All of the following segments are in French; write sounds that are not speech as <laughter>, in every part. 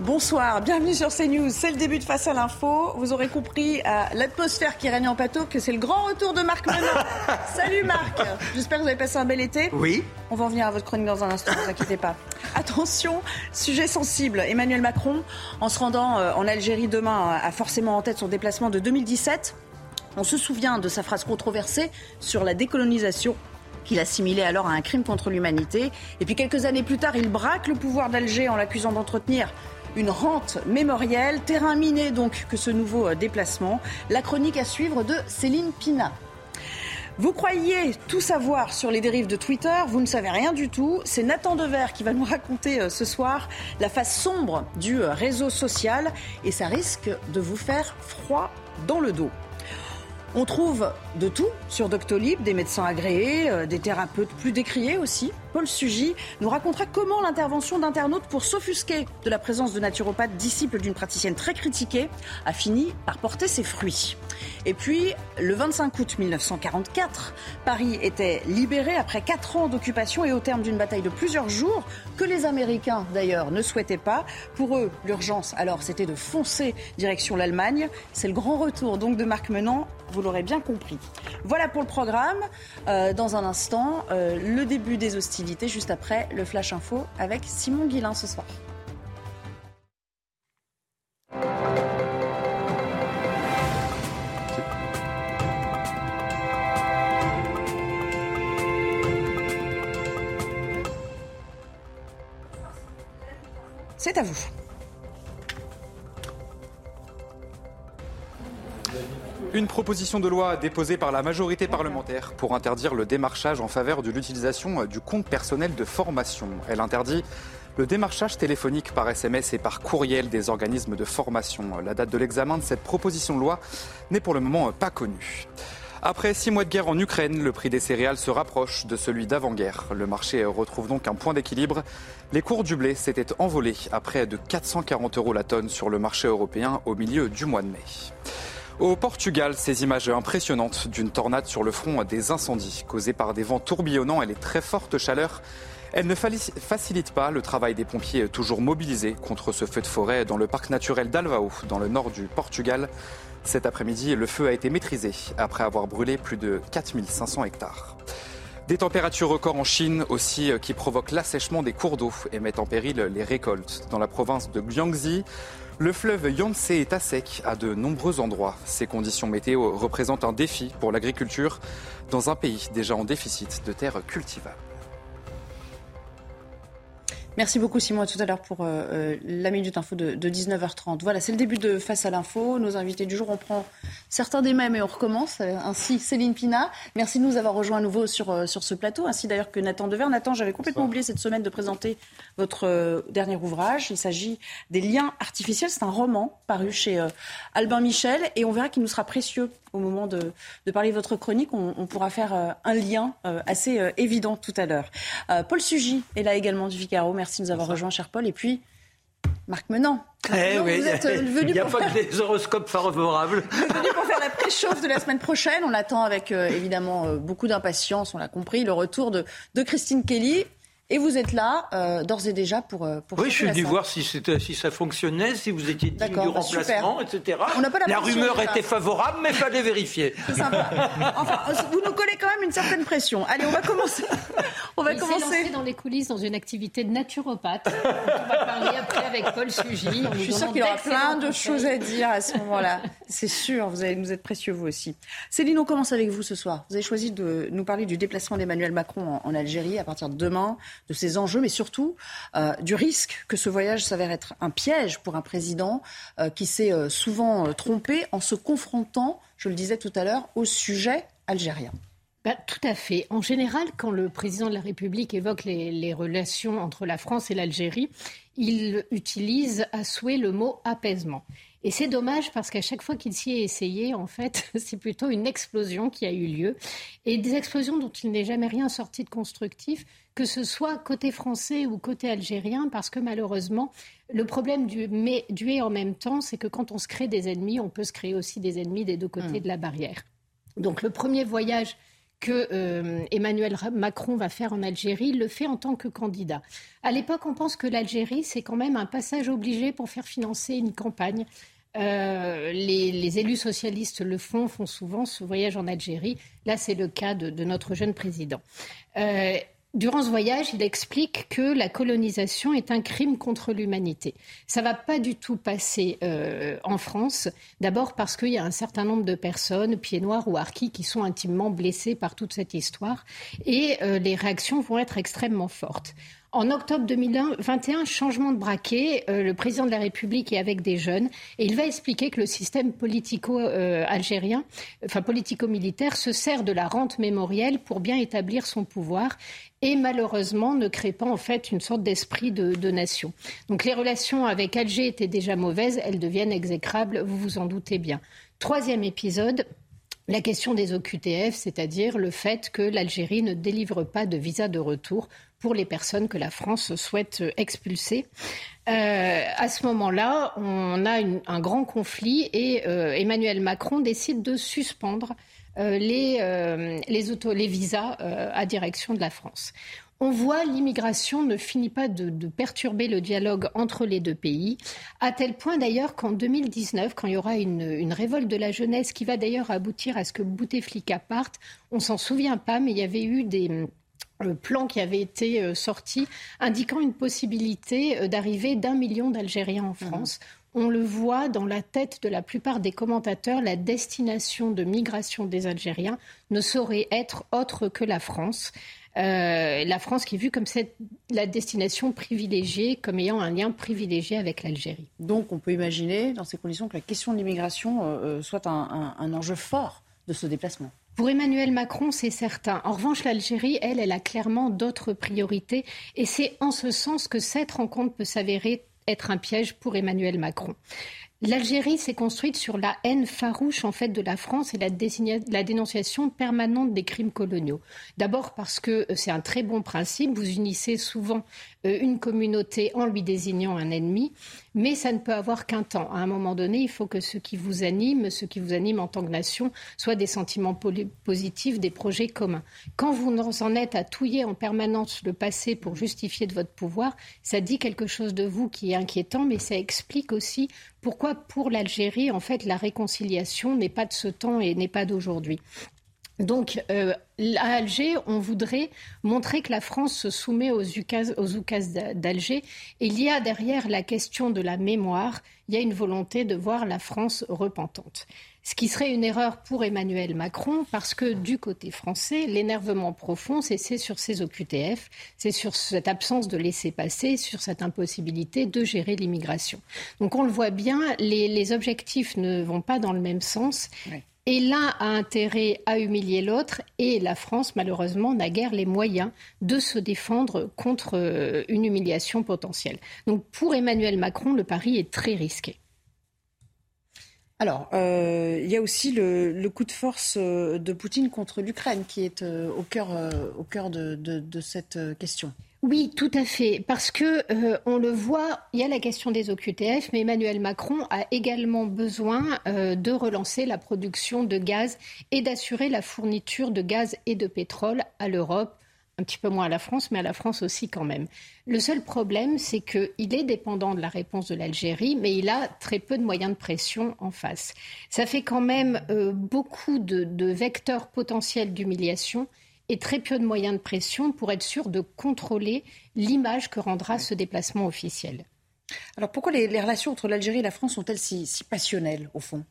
Bonsoir, bienvenue sur CNews. C'est le début de Face à l'info. Vous aurez compris à l'atmosphère qui règne en plateau que c'est le grand retour de Marc Menon. <laughs> Salut Marc, j'espère que vous avez passé un bel été. Oui. On va en venir à votre chronique dans un instant, ne vous inquiétez pas. <laughs> Attention, sujet sensible. Emmanuel Macron, en se rendant euh, en Algérie demain, a forcément en tête son déplacement de 2017. On se souvient de sa phrase controversée sur la décolonisation qu'il assimilait alors à un crime contre l'humanité. Et puis quelques années plus tard, il braque le pouvoir d'Alger en l'accusant d'entretenir une rente mémorielle, terrain miné donc que ce nouveau euh, déplacement. La chronique à suivre de Céline Pina. Vous croyez tout savoir sur les dérives de Twitter, vous ne savez rien du tout. C'est Nathan Dever qui va nous raconter euh, ce soir la face sombre du euh, réseau social et ça risque de vous faire froid dans le dos. On trouve de tout sur Doctolib, des médecins agréés, des thérapeutes plus décriés aussi. Paul Sugy nous racontera comment l'intervention d'internautes pour s'offusquer de la présence de naturopathes, disciples d'une praticienne très critiquée, a fini par porter ses fruits. Et puis, le 25 août 1944, Paris était libéré après quatre ans d'occupation et au terme d'une bataille de plusieurs jours, que les Américains d'ailleurs ne souhaitaient pas. Pour eux, l'urgence alors c'était de foncer direction l'Allemagne. C'est le grand retour donc de Marc Menant vous l'aurez bien compris. Voilà pour le programme. Euh, dans un instant, euh, le début des hostilités, juste après le Flash Info avec Simon Guillain ce soir. C'est à vous. Une proposition de loi déposée par la majorité parlementaire pour interdire le démarchage en faveur de l'utilisation du compte personnel de formation. Elle interdit le démarchage téléphonique par SMS et par courriel des organismes de formation. La date de l'examen de cette proposition de loi n'est pour le moment pas connue. Après six mois de guerre en Ukraine, le prix des céréales se rapproche de celui d'avant-guerre. Le marché retrouve donc un point d'équilibre. Les cours du blé s'étaient envolés à près de 440 euros la tonne sur le marché européen au milieu du mois de mai. Au Portugal, ces images impressionnantes d'une tornade sur le front des incendies causés par des vents tourbillonnants et les très fortes chaleurs. Elles ne facilitent pas le travail des pompiers toujours mobilisés contre ce feu de forêt dans le parc naturel d'Alvao, dans le nord du Portugal. Cet après-midi, le feu a été maîtrisé après avoir brûlé plus de 4500 hectares. Des températures records en Chine aussi qui provoquent l'assèchement des cours d'eau et mettent en péril les récoltes. Dans la province de Guangxi, le fleuve Yangtze est à sec à de nombreux endroits. Ces conditions météo représentent un défi pour l'agriculture dans un pays déjà en déficit de terres cultivables. Merci beaucoup Simon, à tout à l'heure pour euh, euh, la minute info de, 19h30. Voilà, c'est le début de Face à l'info. Nos invités du jour, on prend certains des mêmes et on recommence. Euh, ainsi Céline Pina, merci de nous avoir rejoints à nouveau sur, sur ce plateau, ainsi d'ailleurs que Nathan Dever. Nathan, j'avais complètement oublié cette semaine de présenter votre dernier ouvrage. Il s'agit des liens artificiels. C'est un roman paru chez Albin Michel et on verra qu'il nous sera précieux au moment de, parler de votre chronique. On, pourra faire un lien assez évident tout à l'heure. Paul Sugy est là également du Figaro. Merci de nous avoir rejoint, cher Paul. Et puis, Marc Menant. Eh oui. vous êtes venu Il n'y a pas que des horoscopes favorables. venu pour faire la préchauffe de la semaine prochaine. On attend avec euh, évidemment euh, beaucoup d'impatience, on l'a compris, le retour de, de Christine Kelly. Et vous êtes là, euh, d'ores et déjà, pour. Euh, pour oui, je suis venu voir si, si ça fonctionnait, si vous étiez digne du bah, remplacement, etc. On pas la, la rumeur était favorable, mais il fallait <laughs> vérifier. C'est sympa. Enfin, vous nous collez quand même une certaine pression. Allez, on va commencer. On va il commencer. dans les coulisses dans une activité de naturopathe. on va parler après avec Paul Sugy. Je suis sûre qu'il y aura plein de choses à dire à ce moment-là. C'est sûr, vous allez nous être précieux vous aussi. Céline, on commence avec vous ce soir. Vous avez choisi de nous parler du déplacement d'Emmanuel Macron en, en Algérie à partir de demain de ses enjeux, mais surtout euh, du risque que ce voyage s'avère être un piège pour un président euh, qui s'est euh, souvent trompé en se confrontant, je le disais tout à l'heure, au sujet algérien. Bah, tout à fait. En général, quand le président de la République évoque les relations entre la France et l'Algérie, il utilise à souhait le mot apaisement. Et c'est dommage parce qu'à chaque fois qu'il s'y est essayé, en fait, <laughs> c'est plutôt une explosion qui a eu lieu. Et des explosions dont il n'est jamais rien sorti de constructif, que ce soit côté français ou côté algérien, parce que malheureusement, le problème du, mais, du et en même temps, c'est que quand on se crée des ennemis, on peut se créer aussi des ennemis des deux côtés hmm. de la barrière. Donc le premier voyage que euh, Emmanuel Macron va faire en Algérie, le fait en tant que candidat. À l'époque, on pense que l'Algérie, c'est quand même un passage obligé pour faire financer une campagne. Euh, les, élus socialistes le font, font souvent ce voyage en Algérie. Là, c'est le cas de, notre jeune président. Euh, Durant ce voyage, il explique que la colonisation est un crime contre l'humanité. Ça ne va pas du tout passer euh, en France. D'abord parce qu'il y a un certain nombre de personnes, pieds noirs ou harkis, qui sont intimement blessées par toute cette histoire. Et les réactions vont être extrêmement fortes. En octobre 2021, changement de braquet. Euh, le président de la République est avec des jeunes et il va expliquer que le système politico-algérien, enfin politico-militaire, se sert de la rente mémorielle pour bien établir son pouvoir et malheureusement ne crée pas en fait une sorte d'esprit de, de, nation. Donc les relations avec Alger étaient déjà mauvaises, elles deviennent exécrables, vous vous en doutez bien. Troisième épisode, la question des OQTF, c'est-à-dire le fait que l'Algérie ne délivre pas de visa de retour pour les personnes que la France souhaite expulser. Euh, à ce moment-là, on a un grand conflit et euh, Emmanuel Macron décide de suspendre euh, les, les, visas à direction de la France on voit l'immigration ne finit pas de, perturber le dialogue entre les deux pays, à tel point d'ailleurs qu'en 2019, quand il y aura une, révolte de la jeunesse qui va d'ailleurs aboutir à ce que Bouteflika parte, on s'en souvient pas, mais il y avait eu des euh, plans qui avaient été euh, sortis indiquant une possibilité euh, d'arrivée d'un million d'Algériens en mmh. France. On le voit dans la tête de la plupart des commentateurs, la destination de migration des Algériens ne saurait être autre que la France. Euh, la France qui est vue comme cette, la destination privilégiée, comme ayant un lien privilégié avec l'Algérie. Donc on peut imaginer, dans ces conditions, que la question de l'immigration euh, soit un, enjeu fort de ce déplacement. Pour Emmanuel Macron, c'est certain. En revanche, l'Algérie, elle, elle a clairement d'autres priorités. Et c'est en ce sens que cette rencontre peut s'avérer être un piège pour Emmanuel Macron. L'Algérie s'est construite sur la haine farouche en fait de la France et la, la dénonciation permanente des crimes coloniaux. D'abord parce que euh, c'est un très bon principe, vous unissez souvent une communauté en lui désignant un ennemi, mais ça ne peut avoir qu'un temps. À un moment donné, il faut que ce qui vous anime, ce qui vous anime en tant que nation, soit des sentiments positifs, des projets communs. Quand vous en êtes à touiller en permanence le passé pour justifier de votre pouvoir, ça dit quelque chose de vous qui est inquiétant, mais ça explique aussi pourquoi pour l'Algérie, en fait, la réconciliation n'est pas de ce temps et n'est pas d'aujourd'hui. Donc, euh, à Alger, on voudrait montrer que la France se soumet aux oukas, d'Alger. il y a derrière la question de la mémoire, il y a une volonté de voir la France repentante. Ce qui serait une erreur pour Emmanuel Macron, parce que du côté français, l'énervement profond, c'est sur ces OQTF, c'est sur cette absence de laisser-passer, sur cette impossibilité de gérer l'immigration. Donc on le voit bien, les, objectifs ne vont pas dans le même sens. Et l'un a intérêt à humilier l'autre et la France, malheureusement, n'a guère les moyens de se défendre contre euh, une humiliation potentielle. Donc pour Emmanuel Macron, le pari est très risqué. Alors, euh, il y a aussi le, coup de force euh, de Poutine contre l'Ukraine qui est au cœur, au cœur de cette question. Oui, tout à fait, parce que euh, on le voit, il y a la question des OQTF, mais Emmanuel Macron a également besoin euh, de relancer la production de gaz et d'assurer la fourniture de gaz et de pétrole à l'Europe, un petit peu moins à la France, mais à la France aussi quand même. Le seul problème, c'est qu'il est dépendant de la réponse de l'Algérie, mais il a très peu de moyens de pression en face. Ça fait quand même euh, beaucoup de vecteurs potentiels d'humiliation et très peu de moyens de pression pour être sûr de contrôler l'image que rendra ce déplacement officiel. Alors pourquoi les, relations entre l'Algérie et la France sont-elles si passionnelles au fond?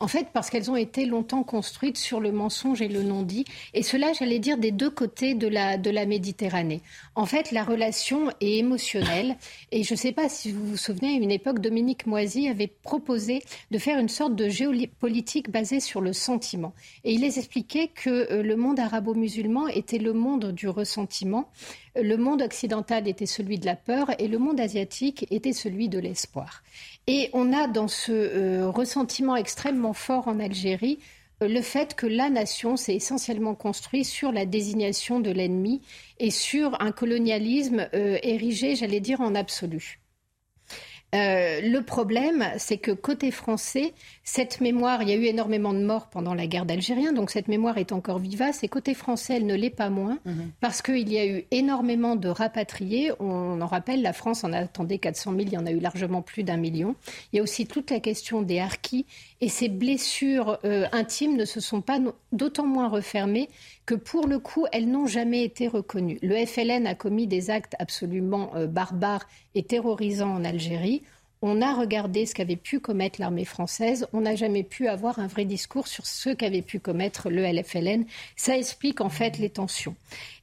En fait, parce qu'elles ont été longtemps construites sur le mensonge et le non-dit, et cela, j'allais dire, des deux côtés de la, de la Méditerranée. En fait, la relation est émotionnelle, et je ne sais pas si vous vous souvenez, à une époque, Dominique Moisy avait proposé de faire une sorte de géopolitique basée sur le sentiment. Et il expliquait que euh, le monde arabo-musulman était le monde du ressentiment, le monde occidental était celui de la peur, et le monde asiatique était celui de l'espoir. Et on a dans ce euh, ressentiment extrêmement fort en Algérie euh, le fait que la nation s'est essentiellement construite sur la désignation de l'ennemi et sur un colonialisme euh, érigé, j'allais dire, en absolu. Euh, le problème, c'est que côté français, cette mémoire, il y a eu énormément de morts pendant la guerre d'Algérien, donc cette mémoire est encore vivace. Et côté français, elle ne l'est pas moins, mhm. parce qu'il y a eu énormément de rapatriés. On en rappelle, la France en attendait 400 000, il y en a eu largement plus d'un million. Il y a aussi toute la question des harkis. Et ces blessures euh, intimes ne se sont pas d'autant moins refermées que pour le coup, elles n'ont jamais été reconnues. Le FLN a commis des actes absolument euh, barbares et terrorisants en Algérie. On a regardé ce qu'avait pu commettre l'armée française. On n'a jamais pu avoir un vrai discours sur ce qu'avait pu commettre le LFLN. Ça explique en fait les tensions.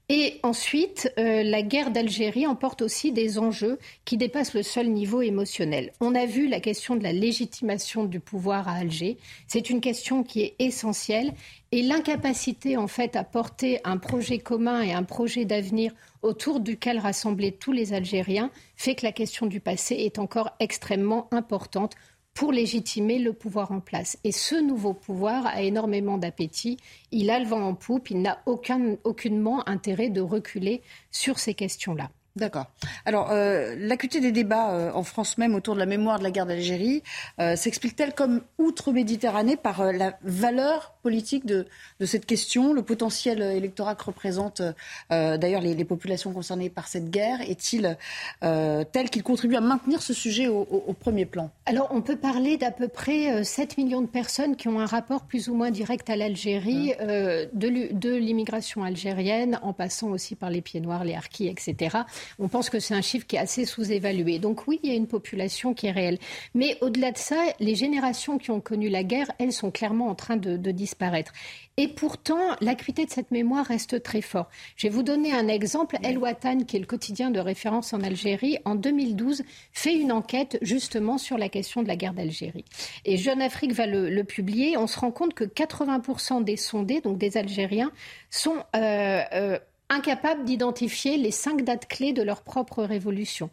Et ensuite, euh, la guerre d'Algérie emporte aussi des enjeux qui dépassent le seul niveau émotionnel. On a vu la question de la légitimation du pouvoir à Alger. C'est une question qui est essentielle et l'incapacité en fait à porter un projet commun et un projet d'avenir autour duquel rassembler tous les Algériens fait que la question du passé est encore extrêmement importante pour légitimer le pouvoir en place. Et ce nouveau pouvoir a énormément d'appétit, il a le vent en poupe, il n'a aucunement intérêt de reculer sur ces questions-là. D'accord. Alors, euh, l'acuité des débats euh, en France même autour de la mémoire de la guerre d'Algérie euh, s'explique-t-elle comme outre-Méditerranée par la valeur politique de, cette question Le potentiel électorat que représentent d'ailleurs les, populations concernées par cette guerre? Est-il tel qu'il contribue à maintenir ce sujet au, premier plan? Alors, on peut parler d'à peu près 7 millions de personnes qui ont un rapport plus ou moins direct à l'Algérie, hein. de l'immigration algérienne, en passant aussi par les pieds noirs, les harkis, etc on pense que c'est un chiffre qui est assez sous-évalué. Donc oui, il y a une population qui est réelle. Mais au-delà de ça, les générations qui ont connu la guerre, elles sont clairement en train de, disparaître. Et pourtant, l'acuité de cette mémoire reste très forte. Je vais vous donner un exemple. El Watan, qui est le quotidien de référence en Algérie, en 2012, fait une enquête justement sur la question de la guerre d'Algérie. Et Jeune Afrique va le, publier. On se rend compte que 80% des sondés, donc des Algériens, sont euh, euh, incapables d'identifier les cinq dates clés de leur propre révolution.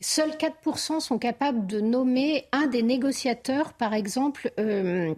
Seuls 4% sont capables de nommer un des négociateurs, par exemple, euh,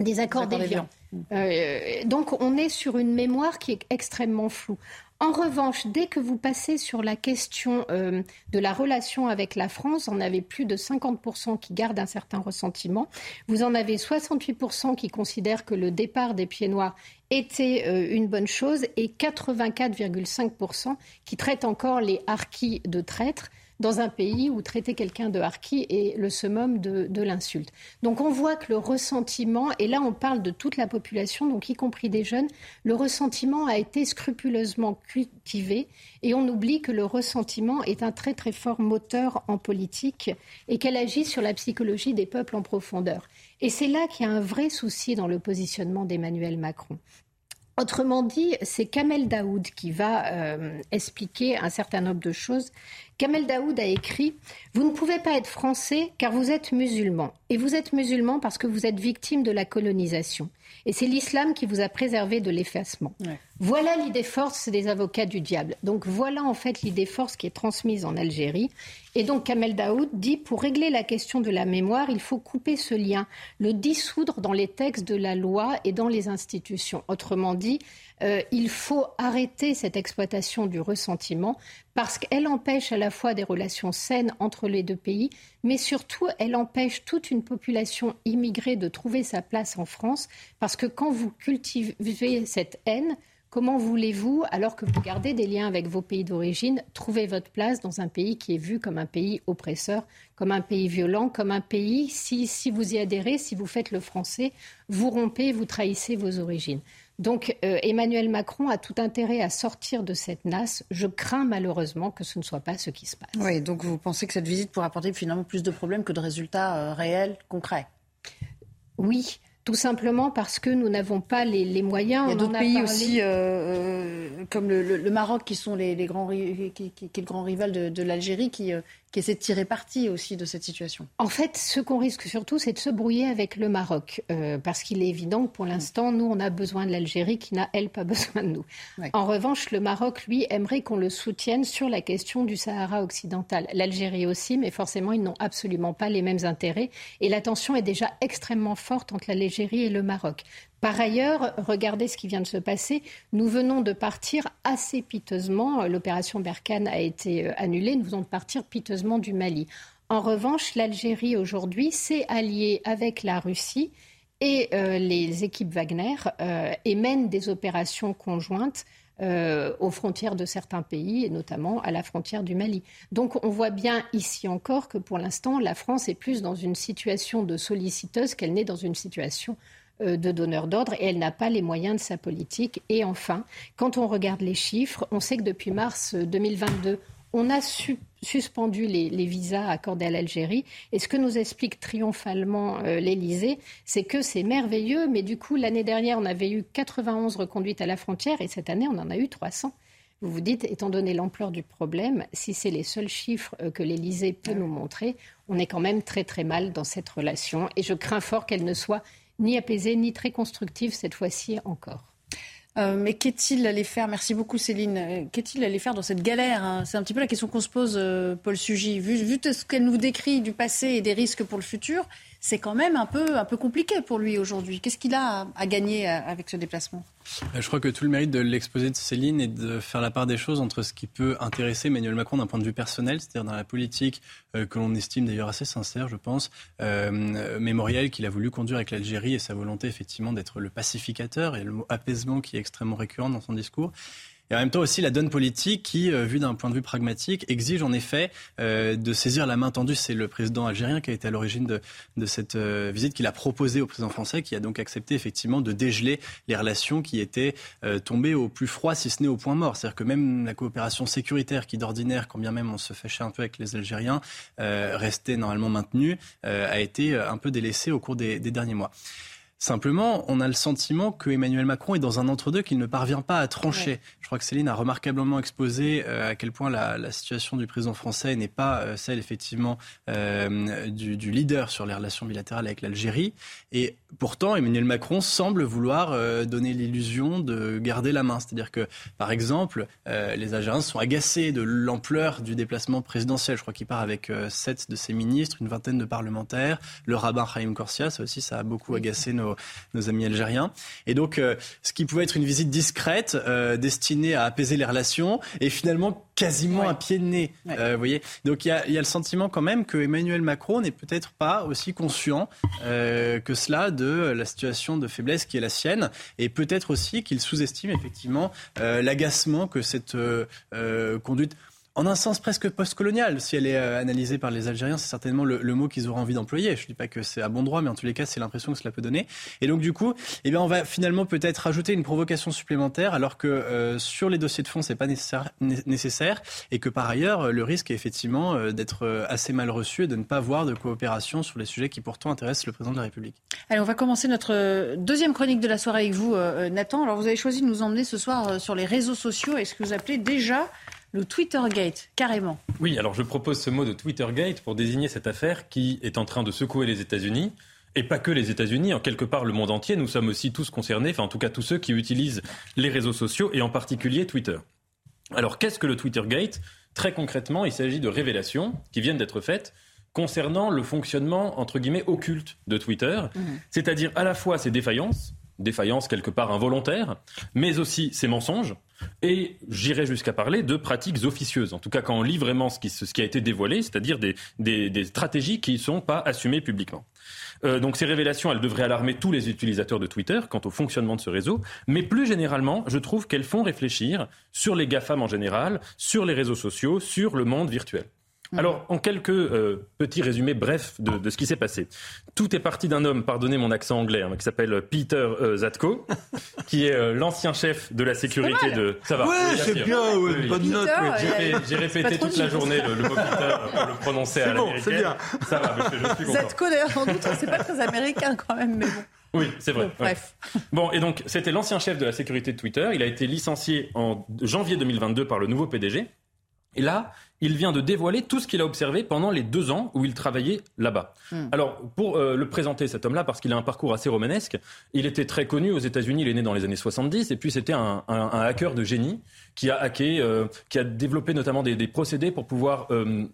des accords d'Évian. Euh, donc on est sur une mémoire qui est extrêmement floue. En revanche, dès que vous passez sur la question euh, de la relation avec la France, en avez plus de 50% qui gardent un certain ressentiment. Vous en avez 68% qui considèrent que le départ des pieds noirs était euh, une bonne chose et 84,5% qui traitent encore les harkis de traîtres dans un pays où traiter quelqu'un de harki est le summum de, l'insulte. Donc on voit que le ressentiment, et là on parle de toute la population, donc y compris des jeunes, le ressentiment a été scrupuleusement cultivé et on oublie que le ressentiment est un très très fort moteur en politique et qu'elle agit sur la psychologie des peuples en profondeur. Et c'est là qu'il y a un vrai souci dans le positionnement d'Emmanuel Macron. Autrement dit, c'est Kamel Daoud qui va euh, expliquer un certain nombre de choses Kamel Daoud a écrit Vous ne pouvez pas être français car vous êtes musulman. Et vous êtes musulman parce que vous êtes victime de la colonisation. Et c'est l'islam qui vous a préservé de l'effacement. Voilà l'idée force des avocats du diable. Donc voilà en fait l'idée force qui est transmise en Algérie. Et donc Kamel Daoud dit pour régler la question de la mémoire, il faut couper ce lien, le dissoudre dans les textes de la loi et dans les institutions. Autrement dit, euh, il faut arrêter cette exploitation du ressentiment parce qu'elle empêche à la fois des relations saines entre les deux pays, mais surtout elle empêche toute une population immigrée de trouver sa place en France parce que quand vous cultivez cette haine, Comment voulez-vous, alors que vous gardez des liens avec vos pays d'origine, trouver votre place dans un pays qui est vu comme un pays oppresseur, comme un pays violent, comme un pays, si, si vous y adhérez, si vous faites le français, vous rompez, vous trahissez vos origines. Donc euh, Emmanuel Macron a tout intérêt à sortir de cette nasse. Je crains malheureusement que ce ne soit pas ce qui se passe. Oui, donc vous pensez que cette visite pourrait apporter finalement plus de problèmes que de résultats euh, réels, concrets? Oui. Tout simplement parce que nous n'avons pas les, moyens. Il y a d'autres pays aussi, euh, comme le, Maroc, qui sont les, grands, qui, est le grand rival de, l'Algérie, qui, qui essaie de tirer parti aussi de cette situation En fait, ce qu'on risque surtout, c'est de se brouiller avec le Maroc, euh, parce qu'il est évident que pour l'instant, nous, on a besoin de l'Algérie qui n'a, elle, pas <laughs> besoin de nous. En revanche, le Maroc, lui, aimerait qu'on le soutienne sur la question du Sahara occidental. L'Algérie aussi, mais forcément, ils n'ont absolument pas les mêmes intérêts. Et la tension est déjà extrêmement forte entre l'Algérie et le Maroc. Par ailleurs, regardez ce qui vient de se passer. Nous venons de partir assez piteusement. L'opération Berkane a été euh, annulée. Nous venons de partir piteusement du Mali. En revanche, l'Algérie aujourd'hui s'est alliée avec la Russie et euh, les équipes Wagner euh, et mènent des opérations conjointes aux frontières de certains pays, et notamment à la frontière du Mali. Donc on voit bien ici encore que pour l'instant, la France est plus dans une situation de solliciteuse qu'elle n'est dans une situation de donneur d'ordre et elle n'a pas les moyens de sa politique. Et enfin, quand on regarde les chiffres, on sait que depuis mars 2022, on a suspendu les, visas accordés à l'Algérie. Et ce que nous explique triomphalement euh, l'Élysée, c'est que c'est merveilleux, mais du coup, l'année dernière, on avait eu 91 reconduites à la frontière et cette année, on en a eu 300. Vous vous dites, étant donné l'ampleur du problème, si c'est les seuls chiffres euh, que l'Élysée peut nous montrer, on est quand même très très mal dans cette relation. Et je crains fort qu'elle ne soit ni apaisée ni très constructive cette fois-ci encore. Euh, mais qu'est-il allé faire? Merci beaucoup Céline. Euh, qu'est-il allé faire dans cette galère hein? C'est un petit peu la question qu'on se pose, euh, Paul Sugy. Vu, vu ce qu'elle nous décrit du passé et des risques pour le futur, c'est quand même un peu, un peu compliqué pour lui aujourd'hui. Qu'est-ce qu'il a à gagner avec ce déplacement? Euh, je crois que tout le mérite de l'exposé de Céline est de faire la part des choses entre ce qui peut intéresser Emmanuel Macron d'un point de vue personnel, c'est-à-dire dans la politique euh, que l'on estime d'ailleurs assez sincère, je pense, euh, mémoriel qu'il a voulu conduire avec l'Algérie et sa volonté effectivement d'être le pacificateur et le mot apaisement qui est extrêmement récurrent dans son discours. Et en même temps aussi la donne politique qui, euh, vue d'un point de vue pragmatique, exige en effet euh, de saisir la main tendue. C'est le président algérien qui a été à l'origine de, de, cette euh, visite qu'il a proposée au président français, qui a donc accepté effectivement de dégeler les relations qui étaient tombées au plus froid, si ce n'est au point mort. C'est-à-dire que même la coopération sécuritaire, qui d'ordinaire, quand bien même on se fâchait un peu avec les Algériens, restait normalement maintenue, a été un peu délaissée au cours des, des derniers mois. Simplement, on a le sentiment que Emmanuel Macron est dans un entre-deux qu'il ne parvient pas à trancher. Je crois que Céline a remarquablement exposé euh, à quel point la, situation du président français n'est pas euh, celle effectivement euh, du, leader sur les relations bilatérales avec l'Algérie. Et pourtant, Emmanuel Macron semble vouloir donner l'illusion de garder la main. C'est-à-dire que, par exemple, les Algériens sont agacés de l'ampleur du déplacement présidentiel. Je crois qu'il part avec sept de ses ministres, une vingtaine de parlementaires, le rabbin Haïm Korsia. Ça aussi, ça a beaucoup agacé nos nos, amis algériens. Et donc, euh, ce qui pouvait être une visite discrète, euh, destinée à apaiser les relations, est finalement quasiment un pied de nez. Euh, vous voyez Donc, il y a, y a, le sentiment quand même que Emmanuel Macron n'est peut-être pas aussi conscient que cela de la situation de faiblesse qui est la sienne, et peut-être aussi qu'il sous-estime effectivement l'agacement que cette conduite en un sens presque postcolonial. Si elle est euh, analysée par les Algériens, c'est certainement le, mot qu'ils auraient envie d'employer. Je ne dis pas que c'est à bon droit, mais en tous les cas, c'est l'impression que cela peut donner. Et donc, du coup, eh bien, on va finalement peut-être rajouter une provocation supplémentaire, alors que euh, sur les dossiers de fond, c'est pas nécessaire, nécessaire, et que par ailleurs, le risque est effectivement euh, d'être assez mal reçu et de ne pas voir de coopération sur les sujets qui pourtant intéressent le président de la République. Allez, on va commencer notre deuxième chronique de la soirée avec vous, Nathan. Alors, vous avez choisi de nous emmener ce soir sur les réseaux sociaux et ce que vous appelez déjà le Twittergate, carrément. Oui, alors je propose ce mot de Twittergate pour désigner cette affaire qui est en train de secouer les États-Unis. Et pas que les États-Unis, en quelque part le monde entier, nous sommes aussi tous concernés, enfin en tout cas tous ceux qui utilisent les réseaux sociaux et en particulier Twitter. Alors qu'est-ce que le Twittergate? Très concrètement, il s'agit de révélations qui viennent d'être faites concernant le fonctionnement entre guillemets occulte de Twitter, mmh. c'est-à-dire à la fois ses défaillances, défaillances quelque part involontaires, mais aussi ses mensonges, et j'irai jusqu'à parler de pratiques officieuses. En tout cas, quand on lit vraiment ce qui, a été dévoilé, c'est-à-dire des, des, stratégies qui ne sont pas assumées publiquement. Euh, donc ces révélations, elles devraient alarmer tous les utilisateurs de Twitter quant au fonctionnement de ce réseau, mais plus généralement, je trouve qu'elles font réfléchir sur les GAFAM en général, sur les réseaux sociaux, sur le monde virtuel. Mm. Alors, en quelques euh, petits résumés brefs de, ce qui s'est passé. Tout est parti d'un homme, pardonnez mon accent anglais, hein, qui s'appelle Peter euh, Zatko, <laughs> qui est euh, l'ancien chef de la sécurité de. Ça va. Ouais, c'est bien, bonne note. J'ai répété toute la journée le, mot Peter pour le prononcer à l'américaine. c'est bien. Ça va, je, suis Zatko, d'ailleurs, sans doute, c'est pas très américain quand même, mais bon. Oui, c'est vrai. bref. Bon, et donc, c'était l'ancien chef de la sécurité de Twitter. Il a été licencié en janvier 2022 par le nouveau PDG. Et là, il vient de dévoiler tout ce qu'il a observé pendant les deux ans où il travaillait là-bas. Hmm. Alors, pour euh, le présenter, cet homme-là, parce qu'il a un parcours assez romanesque, il était très connu aux États-Unis, il est né dans les années 70, et puis c'était un, hacker de génie qui a hacké, euh, qui a développé notamment des, procédés pour pouvoir euh,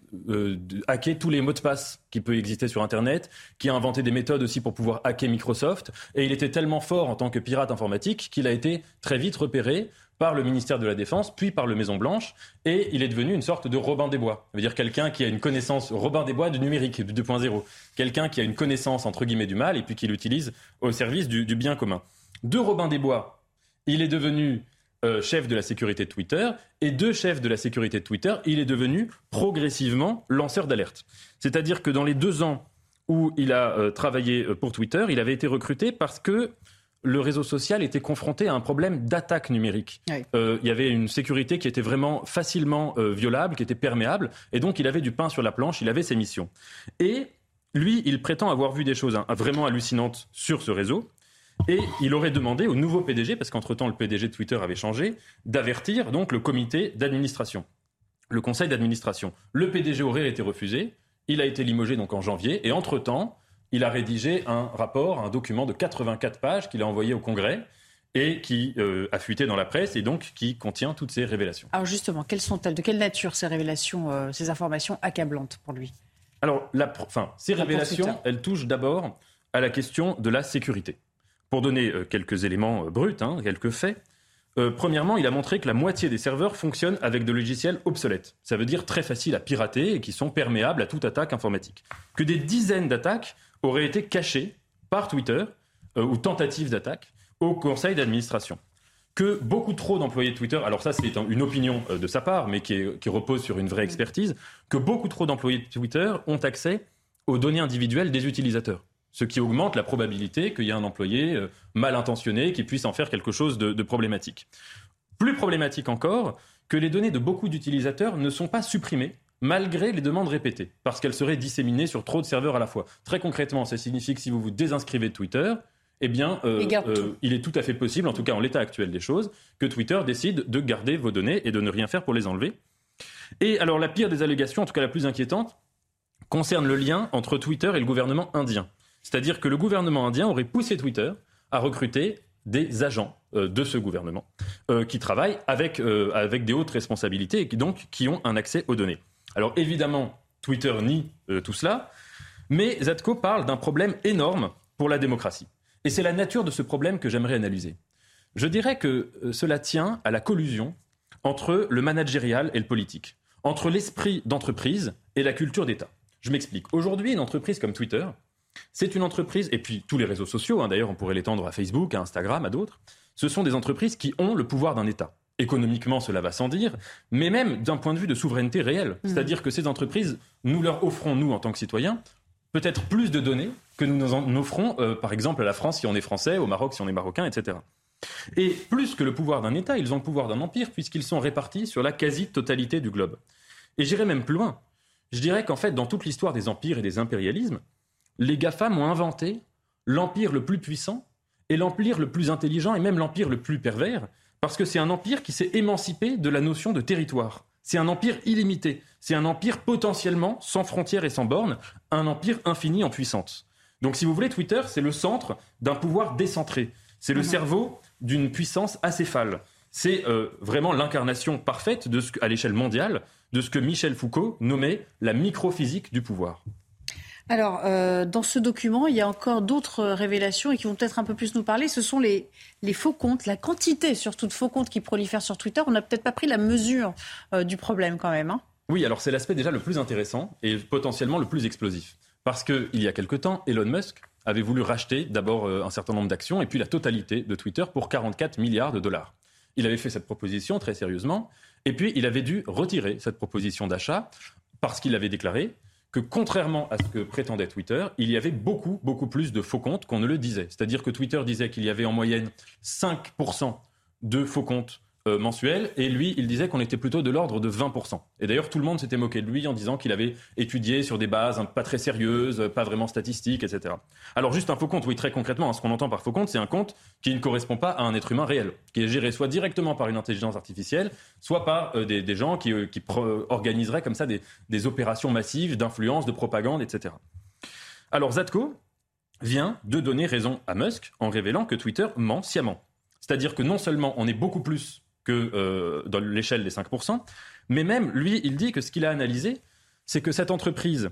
hacker tous les mots de passe qui peuvent exister sur Internet, qui a inventé des méthodes aussi pour pouvoir hacker Microsoft, et il était tellement fort en tant que pirate informatique qu'il a été très vite repéré par le ministère de la Défense, puis par le Maison Blanche, et il est devenu une sorte de Robin des Bois. Ça veut dire quelqu'un qui a une connaissance, Robin des Bois du numérique, du 2.0. Quelqu'un qui a une connaissance, entre guillemets, du mal, et puis qui l'utilise au service du, bien commun. De Robin des Bois, il est devenu euh, chef de la sécurité de Twitter, et de chef de la sécurité de Twitter, il est devenu progressivement lanceur d'alerte. C'est-à-dire que dans les deux ans où il a euh, travaillé euh, pour Twitter, il avait été recruté parce que le réseau social était confronté à un problème d'attaque numérique. Euh, il y avait une sécurité qui était vraiment facilement euh, violable, qui était perméable, et donc il avait du pain sur la planche, il avait ses missions. Et lui, il prétend avoir vu des choses hein, vraiment hallucinantes sur ce réseau. Et il aurait demandé au nouveau PDG, parce qu'entre-temps le PDG de Twitter avait changé, d'avertir donc le comité d'administration, le conseil d'administration. Le PDG aurait été refusé, il a été limogé donc en janvier, et entre-temps, il a rédigé un rapport, un document de 84 pages qu'il a envoyé au Congrès et qui euh, a fuité dans la presse et donc qui contient toutes ces révélations. Alors justement, quelles sont-elles? De quelle nature ces révélations, euh, ces informations accablantes pour lui? Alors, la, enfin, ces révélations, elles touchent d'abord à la question de la sécurité. Pour donner euh, quelques éléments bruts, hein, quelques faits, premièrement, il a montré que la moitié des serveurs fonctionnent avec des logiciels obsolètes. Ça veut dire très faciles à pirater et qui sont perméables à toute attaque informatique. Que des dizaines d'attaques aurait été caché par Twitter, euh, ou tentative d'attaque, au conseil d'administration. Que beaucoup trop d'employés de Twitter, alors ça c'est une opinion euh, de sa part, mais qui, repose sur une vraie expertise, que beaucoup trop d'employés de Twitter ont accès aux données individuelles des utilisateurs. Ce qui augmente la probabilité qu'il y ait un employé euh, mal intentionné qui puisse en faire quelque chose de problématique. Plus problématique encore, que les données de beaucoup d'utilisateurs ne sont pas supprimées malgré les demandes répétées, parce qu'elles seraient disséminées sur trop de serveurs à la fois. Très concrètement, ça signifie que si vous vous désinscrivez de Twitter, eh bien, euh, euh, il est tout à fait possible, en tout cas en l'état actuel des choses, que Twitter décide de garder vos données et de ne rien faire pour les enlever. Et alors, la pire des allégations, en tout cas la plus inquiétante, concerne le lien entre Twitter et le gouvernement indien. C'est-à-dire que le gouvernement indien aurait poussé Twitter à recruter des agents euh, de ce gouvernement qui travaillent avec, avec des hautes responsabilités et qui donc qui ont un accès aux données. Alors évidemment, Twitter nie euh, tout cela, mais Zatko parle d'un problème énorme pour la démocratie. Et c'est la nature de ce problème que j'aimerais analyser. Je dirais que euh, cela tient à la collusion entre le managérial et le politique, entre l'esprit d'entreprise et la culture d'État. Je m'explique. Aujourd'hui, une entreprise comme Twitter, c'est une entreprise, et puis tous les réseaux sociaux, hein, d'ailleurs on pourrait l'étendre à Facebook, à Instagram, à d'autres, ce sont des entreprises qui ont le pouvoir d'un État. Économiquement, cela va sans dire, mais même d'un point de vue de souveraineté réelle. Mm. C'est-à-dire que ces entreprises, nous leur offrons, nous, en tant que citoyens, peut-être plus de données que nous en offrons, euh, par exemple, à la France si on est français, au Maroc si on est marocain, etc. Et plus que le pouvoir d'un État, ils ont le pouvoir d'un empire, puisqu'ils sont répartis sur la quasi-totalité du globe. Et j'irai même plus loin. Je dirais qu'en fait, dans toute l'histoire des empires et des impérialismes, les GAFAM ont inventé l'empire le plus puissant et l'empire le plus intelligent et même l'empire le plus pervers, parce que c'est un empire qui s'est émancipé de la notion de territoire. C'est un empire illimité. C'est un empire potentiellement sans frontières et sans bornes, un empire infini en puissance. Donc si vous voulez, Twitter, c'est le centre d'un pouvoir décentré. C'est le mhm. cerveau d'une puissance acéphale. C'est euh, vraiment l'incarnation parfaite de ce, à l'échelle mondiale de ce que Michel Foucault nommait la microphysique du pouvoir. Alors, euh, dans ce document, il y a encore d'autres révélations et qui vont peut-être un peu plus nous parler. Ce sont les, faux comptes, la quantité surtout de faux comptes qui prolifèrent sur Twitter. On n'a peut-être pas pris la mesure euh, du problème quand même. Hein. oui, alors c'est l'aspect déjà le plus intéressant et potentiellement le plus explosif. Parce qu'il y a quelque temps, Elon Musk avait voulu racheter d'abord euh, un certain nombre d'actions et puis la totalité de Twitter pour 44 milliards de dollars. Il avait fait cette proposition très sérieusement et puis il avait dû retirer cette proposition d'achat parce qu'il avait déclaré que contrairement à ce que prétendait Twitter, il y avait beaucoup, beaucoup plus de faux comptes qu'on ne le disait. C'est-à-dire que Twitter disait qu'il y avait en moyenne 5% de faux comptes euh, mensuel, et lui, il disait qu'on était plutôt de l'ordre de 20%. Et d'ailleurs, tout le monde s'était moqué de lui en disant qu'il avait étudié sur des bases pas très sérieuses, pas vraiment statistiques, etc. Alors juste un faux compte, oui, très concrètement, hein, ce qu'on entend par faux compte, c'est un compte qui ne correspond pas à un être humain réel, qui est géré soit directement par une intelligence artificielle, soit par euh, des, gens qui, euh, organiseraient comme ça des, des opérations massives d'influence, de propagande, etc. Alors Zatko vient de donner raison à Musk en révélant que Twitter ment sciemment. C'est-à-dire que non seulement on est beaucoup plus que euh, dans l'échelle des 5%. Mais même, lui, il dit que ce qu'il a analysé, c'est que cette entreprise,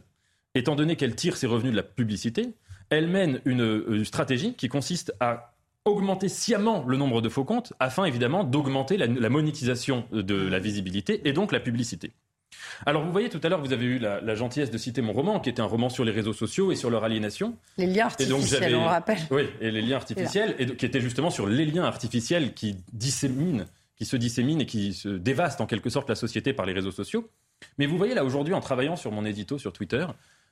étant donné qu'elle tire ses revenus de la publicité, elle mène une, stratégie qui consiste à augmenter sciemment le nombre de faux comptes afin évidemment d'augmenter la, monétisation de la visibilité et donc la publicité. Alors vous voyez tout à l'heure, vous avez eu la, gentillesse de citer mon roman, qui était un roman sur les réseaux sociaux et sur leur aliénation. Les liens artificiels, on rappelle. Oui, et les liens artificiels, et qui était justement sur les liens artificiels qui disséminent, qui se disséminent et qui se dévastent en quelque sorte la société par les réseaux sociaux. Mais vous voyez là aujourd'hui, en travaillant sur mon édito sur Twitter,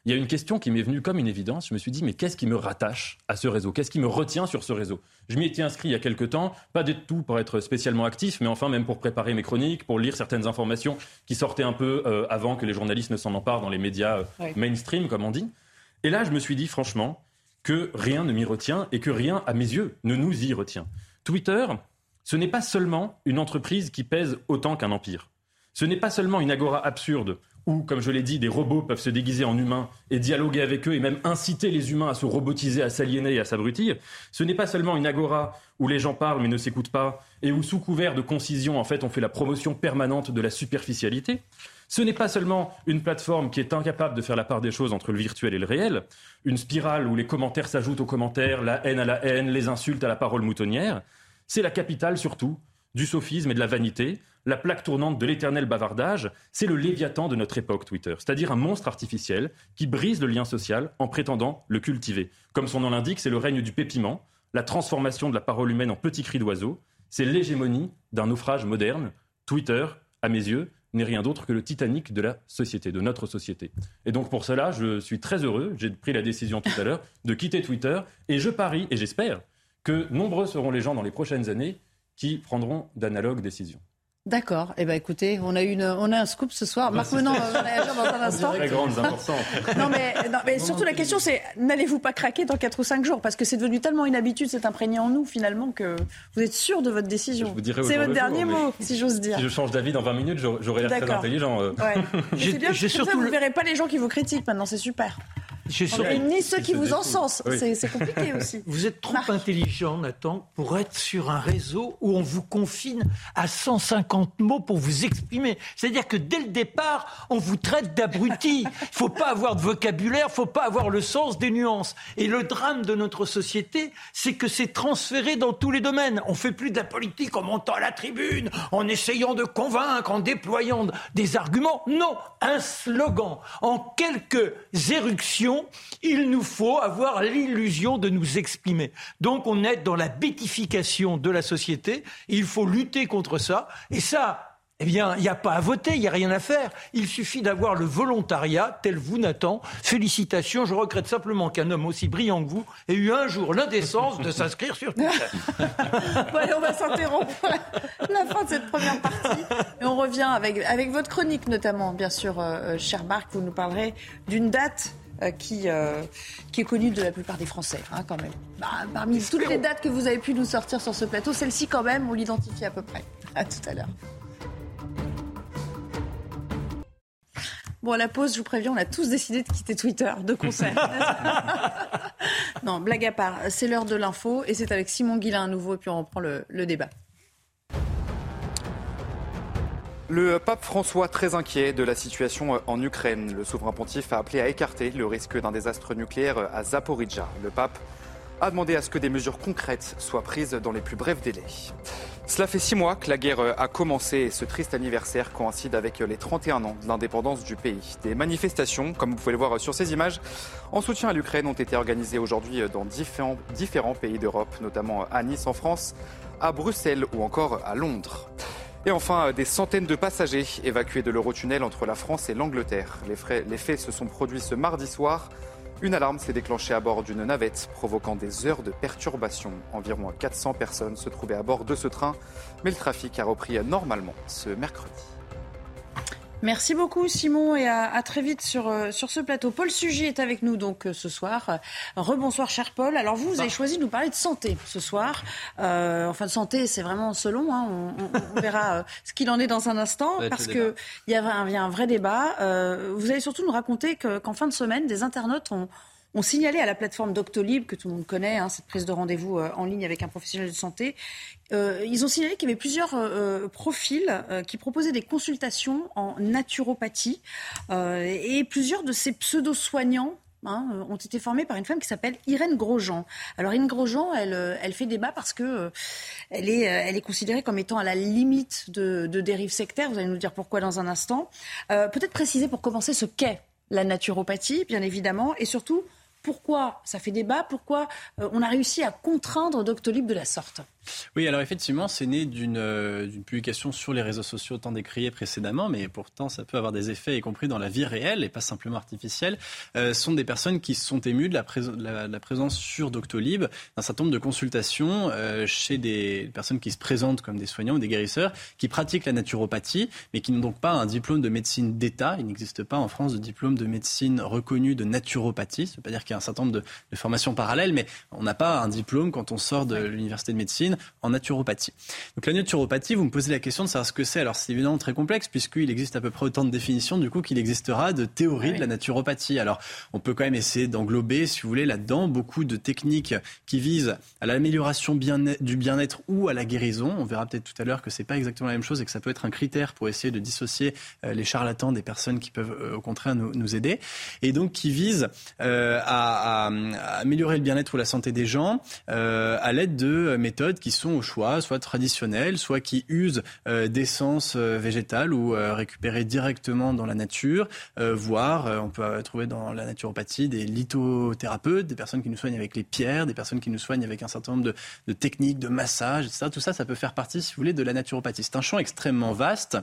il y a une question qui m'est venue comme une évidence. Je me suis dit, mais qu'est-ce qui me rattache à ce réseau? Qu'est-ce qui me retient sur ce réseau? Je m'y étais inscrit il y a quelque temps, pas du tout pour être spécialement actif, mais enfin même pour préparer mes chroniques, pour lire certaines informations qui sortaient un peu euh, avant que les journalistes ne s'en emparent dans les médias euh, mainstream, comme on dit. Et là, je me suis dit, franchement, que rien ne m'y retient et que rien, à mes yeux, ne nous y retient. Twitter, ce n'est pas seulement une entreprise qui pèse autant qu'un empire. Ce n'est pas seulement une agora absurde où, comme je l'ai dit, des robots peuvent se déguiser en humains et dialoguer avec eux et même inciter les humains à se robotiser, à s'aliéner et à s'abrutir. Ce n'est pas seulement une agora où les gens parlent mais ne s'écoutent pas et où, sous couvert de concision, en fait, on fait la promotion permanente de la superficialité. Ce n'est pas seulement une plateforme qui est incapable de faire la part des choses entre le virtuel et le réel, une spirale où les commentaires s'ajoutent aux commentaires, la haine à la haine, les insultes à la parole moutonnière. C'est la capitale surtout du sophisme et de la vanité, la plaque tournante de l'éternel bavardage, c'est le léviathan de notre époque Twitter, c'est-à-dire un monstre artificiel qui brise le lien social en prétendant le cultiver. Comme son nom l'indique, c'est le règne du pépiment, la transformation de la parole humaine en petit cri d'oiseau, c'est l'hégémonie d'un naufrage moderne. Twitter, à mes yeux, n'est rien d'autre que le Titanic de la société, de notre société. Et donc pour cela, je suis très heureux, j'ai pris la décision tout à l'heure, de quitter Twitter, et je parie, et j'espère, que nombreux seront les gens dans les prochaines années qui prendront d'analogues décisions. D'accord. Eh ben, écoutez, on a une, on a un scoop ce soir. Marc Menon va réagir dans un instant. Très <laughs> non, mais, non, mais surtout la question, c'est n'allez-vous pas craquer dans 4 ou 5 jours? Parce que c'est devenu tellement une habitude, c'est imprégné en nous finalement que vous êtes sûr de votre décision. C'est votre dernier mot, si j'ose dire. Si je change d'avis dans 20 minutes, j'aurai l'air très intelligent. Euh. Ouais. <laughs> J'ai bien. Surtout, ça, vous ne verrez pas les gens qui vous critiquent maintenant. C'est super. Et ni ceux qui vous encensent. C'est compliqué <laughs> aussi. Vous êtes trop intelligent, Nathan, pour être sur un réseau où on vous confine à 150 mots pour vous exprimer. C'est-à-dire que dès le départ, on vous traite d'abruti. Il <laughs> faut pas avoir de vocabulaire, il faut pas avoir le sens des nuances. Et le drame de notre société, c'est que c'est transféré dans tous les domaines. On fait plus de la politique en montant à la tribune, en essayant de convaincre, en déployant des arguments. Non, un slogan. En quelques éruptions, il nous faut avoir l'illusion de nous exprimer. Donc on est dans la bétification de la société, il faut lutter contre ça, et ça, eh bien, il n'y a pas à voter, il n'y a rien à faire. Il suffit d'avoir le volontariat, tel vous, Nathan. Félicitations. Je regrette simplement qu'un homme aussi brillant que vous ait eu un jour l'indécence de s'inscrire sur <laughs> Twitter. bon, allez, on va s'interrompre <laughs> la fin de cette première partie. Et on revient avec, avec votre chronique, notamment, bien sûr, euh, euh cher Marc. Vous nous parlerez d'une date qui, euh, qui est connue de la plupart des Français, hein, quand même. Bah, parmi toutes les dates que vous avez pu nous sortir sur ce plateau, celle-ci, quand même, on l'identifie à peu près. À tout à l'heure. Bon, à la pause, je vous préviens, on a tous décidé de quitter Twitter de concert. <laughs> non, blague à part, c'est l'heure de l'info et c'est avec Simon Guillain à nouveau et puis on reprend le, le débat. Le pape François très inquiet de la situation en Ukraine. Le souverain pontife a appelé à écarter le risque d'un désastre nucléaire à Zaporizhia. Le pape a demandé à ce que des mesures concrètes soient prises dans les plus brefs délais. Cela fait six mois que la guerre a commencé et ce triste anniversaire coïncide avec les 31 ans de l'indépendance du pays. Des manifestations, comme vous pouvez le voir sur ces images, en soutien à l'Ukraine ont été organisées aujourd'hui dans différents, différents pays d'Europe, notamment à Nice en France, à Bruxelles ou encore à Londres. Et enfin, des centaines de passagers évacués de l'Eurotunnel entre la France et l'Angleterre. Les, les faits se sont produits ce mardi soir. Une alarme s'est déclenchée à bord d'une navette, provoquant des heures de perturbation. Environ 400 personnes se trouvaient à bord de ce train, mais le trafic a repris normalement ce mercredi. Merci beaucoup Simon et à, très vite sur, euh, sur ce plateau. Paul Sugy est avec nous donc euh, ce soir. Rebonsoir cher Paul. Alors vous, vous avez choisi de nous parler de santé ce soir. Euh, enfin de santé, c'est vraiment selon. Hein. On, <laughs> verra ce qu'il en est dans un instant parce qu'il y, y a un vrai débat. vous allez surtout nous raconter qu'en fin de semaine, des internautes ont ont signalé à la plateforme Doctolib, que tout le monde connaît, hein, cette prise de rendez-vous euh, en ligne avec un professionnel de santé, euh, ils ont signalé qu'il y avait plusieurs euh, profils qui proposaient des consultations en naturopathie et plusieurs de ces pseudo-soignants hein, ont été formés par une femme qui s'appelle Irène Grosjean. Alors Irène Grosjean, elle, elle fait débat parce que euh, elle est, elle est considérée comme étant à la limite de, de dérive sectaire. Vous allez nous dire pourquoi dans un instant. Peut-être préciser pour commencer ce qu'est la naturopathie, bien évidemment, et surtout pourquoi ça fait débat, pourquoi on a réussi à contraindre Doctolib de la sorte. Oui, alors effectivement, c'est né euh, d'une publication sur les réseaux sociaux tant décriée précédemment, mais pourtant ça peut avoir des effets, y compris dans la vie réelle et pas simplement artificielle. Euh, sont des personnes qui sont émues de la, la, présence sur Doctolib d'un certain nombre de consultations euh, chez des personnes qui se présentent comme des soignants ou des guérisseurs, qui pratiquent la naturopathie, mais qui n'ont donc pas un diplôme de médecine d'État. Il n'existe pas en France de diplôme de médecine reconnu de naturopathie. Ça veut pas dire qu'il y a un certain nombre de, de formations parallèles, mais on n'a pas un diplôme quand on sort de l'université de médecine en naturopathie. Donc la naturopathie, vous me posez la question de savoir ce que c'est. Alors c'est évidemment très complexe puisqu'il existe à peu près autant de définitions du coup qu'il existera de théories de la naturopathie. Alors on peut quand même essayer d'englober, si vous voulez, là-dedans beaucoup de techniques qui visent à l'amélioration du bien-être ou à la guérison. On verra peut-être tout à l'heure que c'est pas exactement la même chose et que ça peut être un critère pour essayer de dissocier euh, les charlatans des personnes qui peuvent euh, au contraire nous, aider. Et donc qui visent euh, à, améliorer le bien-être ou la santé des gens à l'aide de méthodes qui sont au choix, soit traditionnelles, soit qui usent euh, d'essence euh, végétale ou euh, récupérées directement dans la nature, voire on peut trouver dans la naturopathie des lithothérapeutes, des personnes qui nous soignent avec les pierres, des personnes qui nous soignent avec un certain nombre de, techniques, de massage, etc. Tout ça, ça peut faire partie, si vous voulez, de la naturopathie. C'est un champ extrêmement vaste.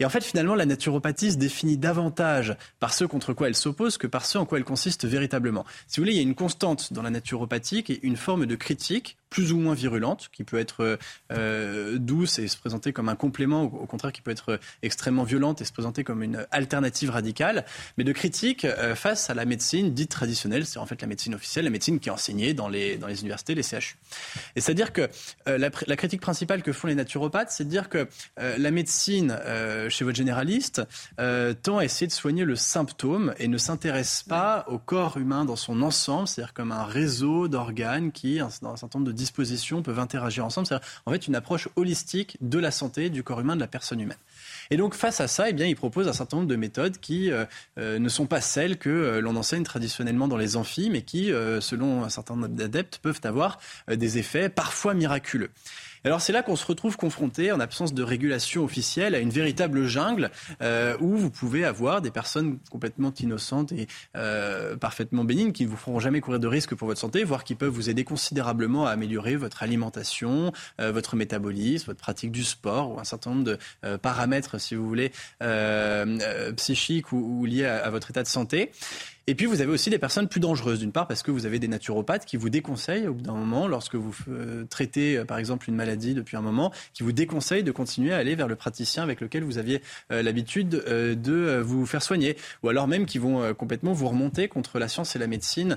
Et en fait, finalement, la naturopathie se définit davantage par ce contre quoi elle s'oppose que par ce en quoi elle consiste véritablement. Si vous voulez, il y a une constante dans la naturopathie qui est une forme de critique plus ou moins virulente, qui peut être euh, douce et se présenter comme un complément, au, contraire qui peut être extrêmement violente et se présenter comme une alternative radicale, mais de critique euh, face à la médecine dite traditionnelle, c'est en fait la médecine officielle, la médecine qui est enseignée dans les, dans les universités, les CHU. Et c'est-à-dire que euh, la, la, critique principale que font les naturopathes, c'est de dire que la médecine chez votre généraliste tend à essayer de soigner le symptôme et ne s'intéresse pas au corps humain dans son ensemble, c'est-à-dire comme un réseau d'organes qui, dans un certain nombre de dispositions peuvent interagir ensemble. C'est en fait une approche holistique de la santé du corps humain, de la personne humaine. Et donc face à ça, eh bien, il propose un certain nombre de méthodes qui euh, euh, ne sont pas celles que euh, l'on enseigne traditionnellement dans les amphis, mais qui, selon un certain nombre d'adeptes, peuvent avoir des effets parfois miraculeux. Alors c'est là qu'on se retrouve confronté, en absence de régulation officielle, à une véritable jungle euh, où vous pouvez avoir des personnes complètement innocentes et euh, parfaitement bénignes qui ne vous feront jamais courir de risque pour votre santé, voire qui peuvent vous aider considérablement à améliorer votre alimentation, euh, votre métabolisme, votre pratique du sport ou un certain nombre de paramètres, si vous voulez, psychiques ou, liés à votre état de santé. Et puis vous avez aussi des personnes plus dangereuses, d'une part parce que vous avez des naturopathes qui vous déconseillent au bout d'un moment, lorsque vous euh, traitez euh, par exemple une maladie depuis un moment, qui vous déconseillent de continuer à aller vers le praticien avec lequel vous aviez euh, l'habitude de vous faire soigner, ou alors même qui vont complètement vous remonter contre la science et la médecine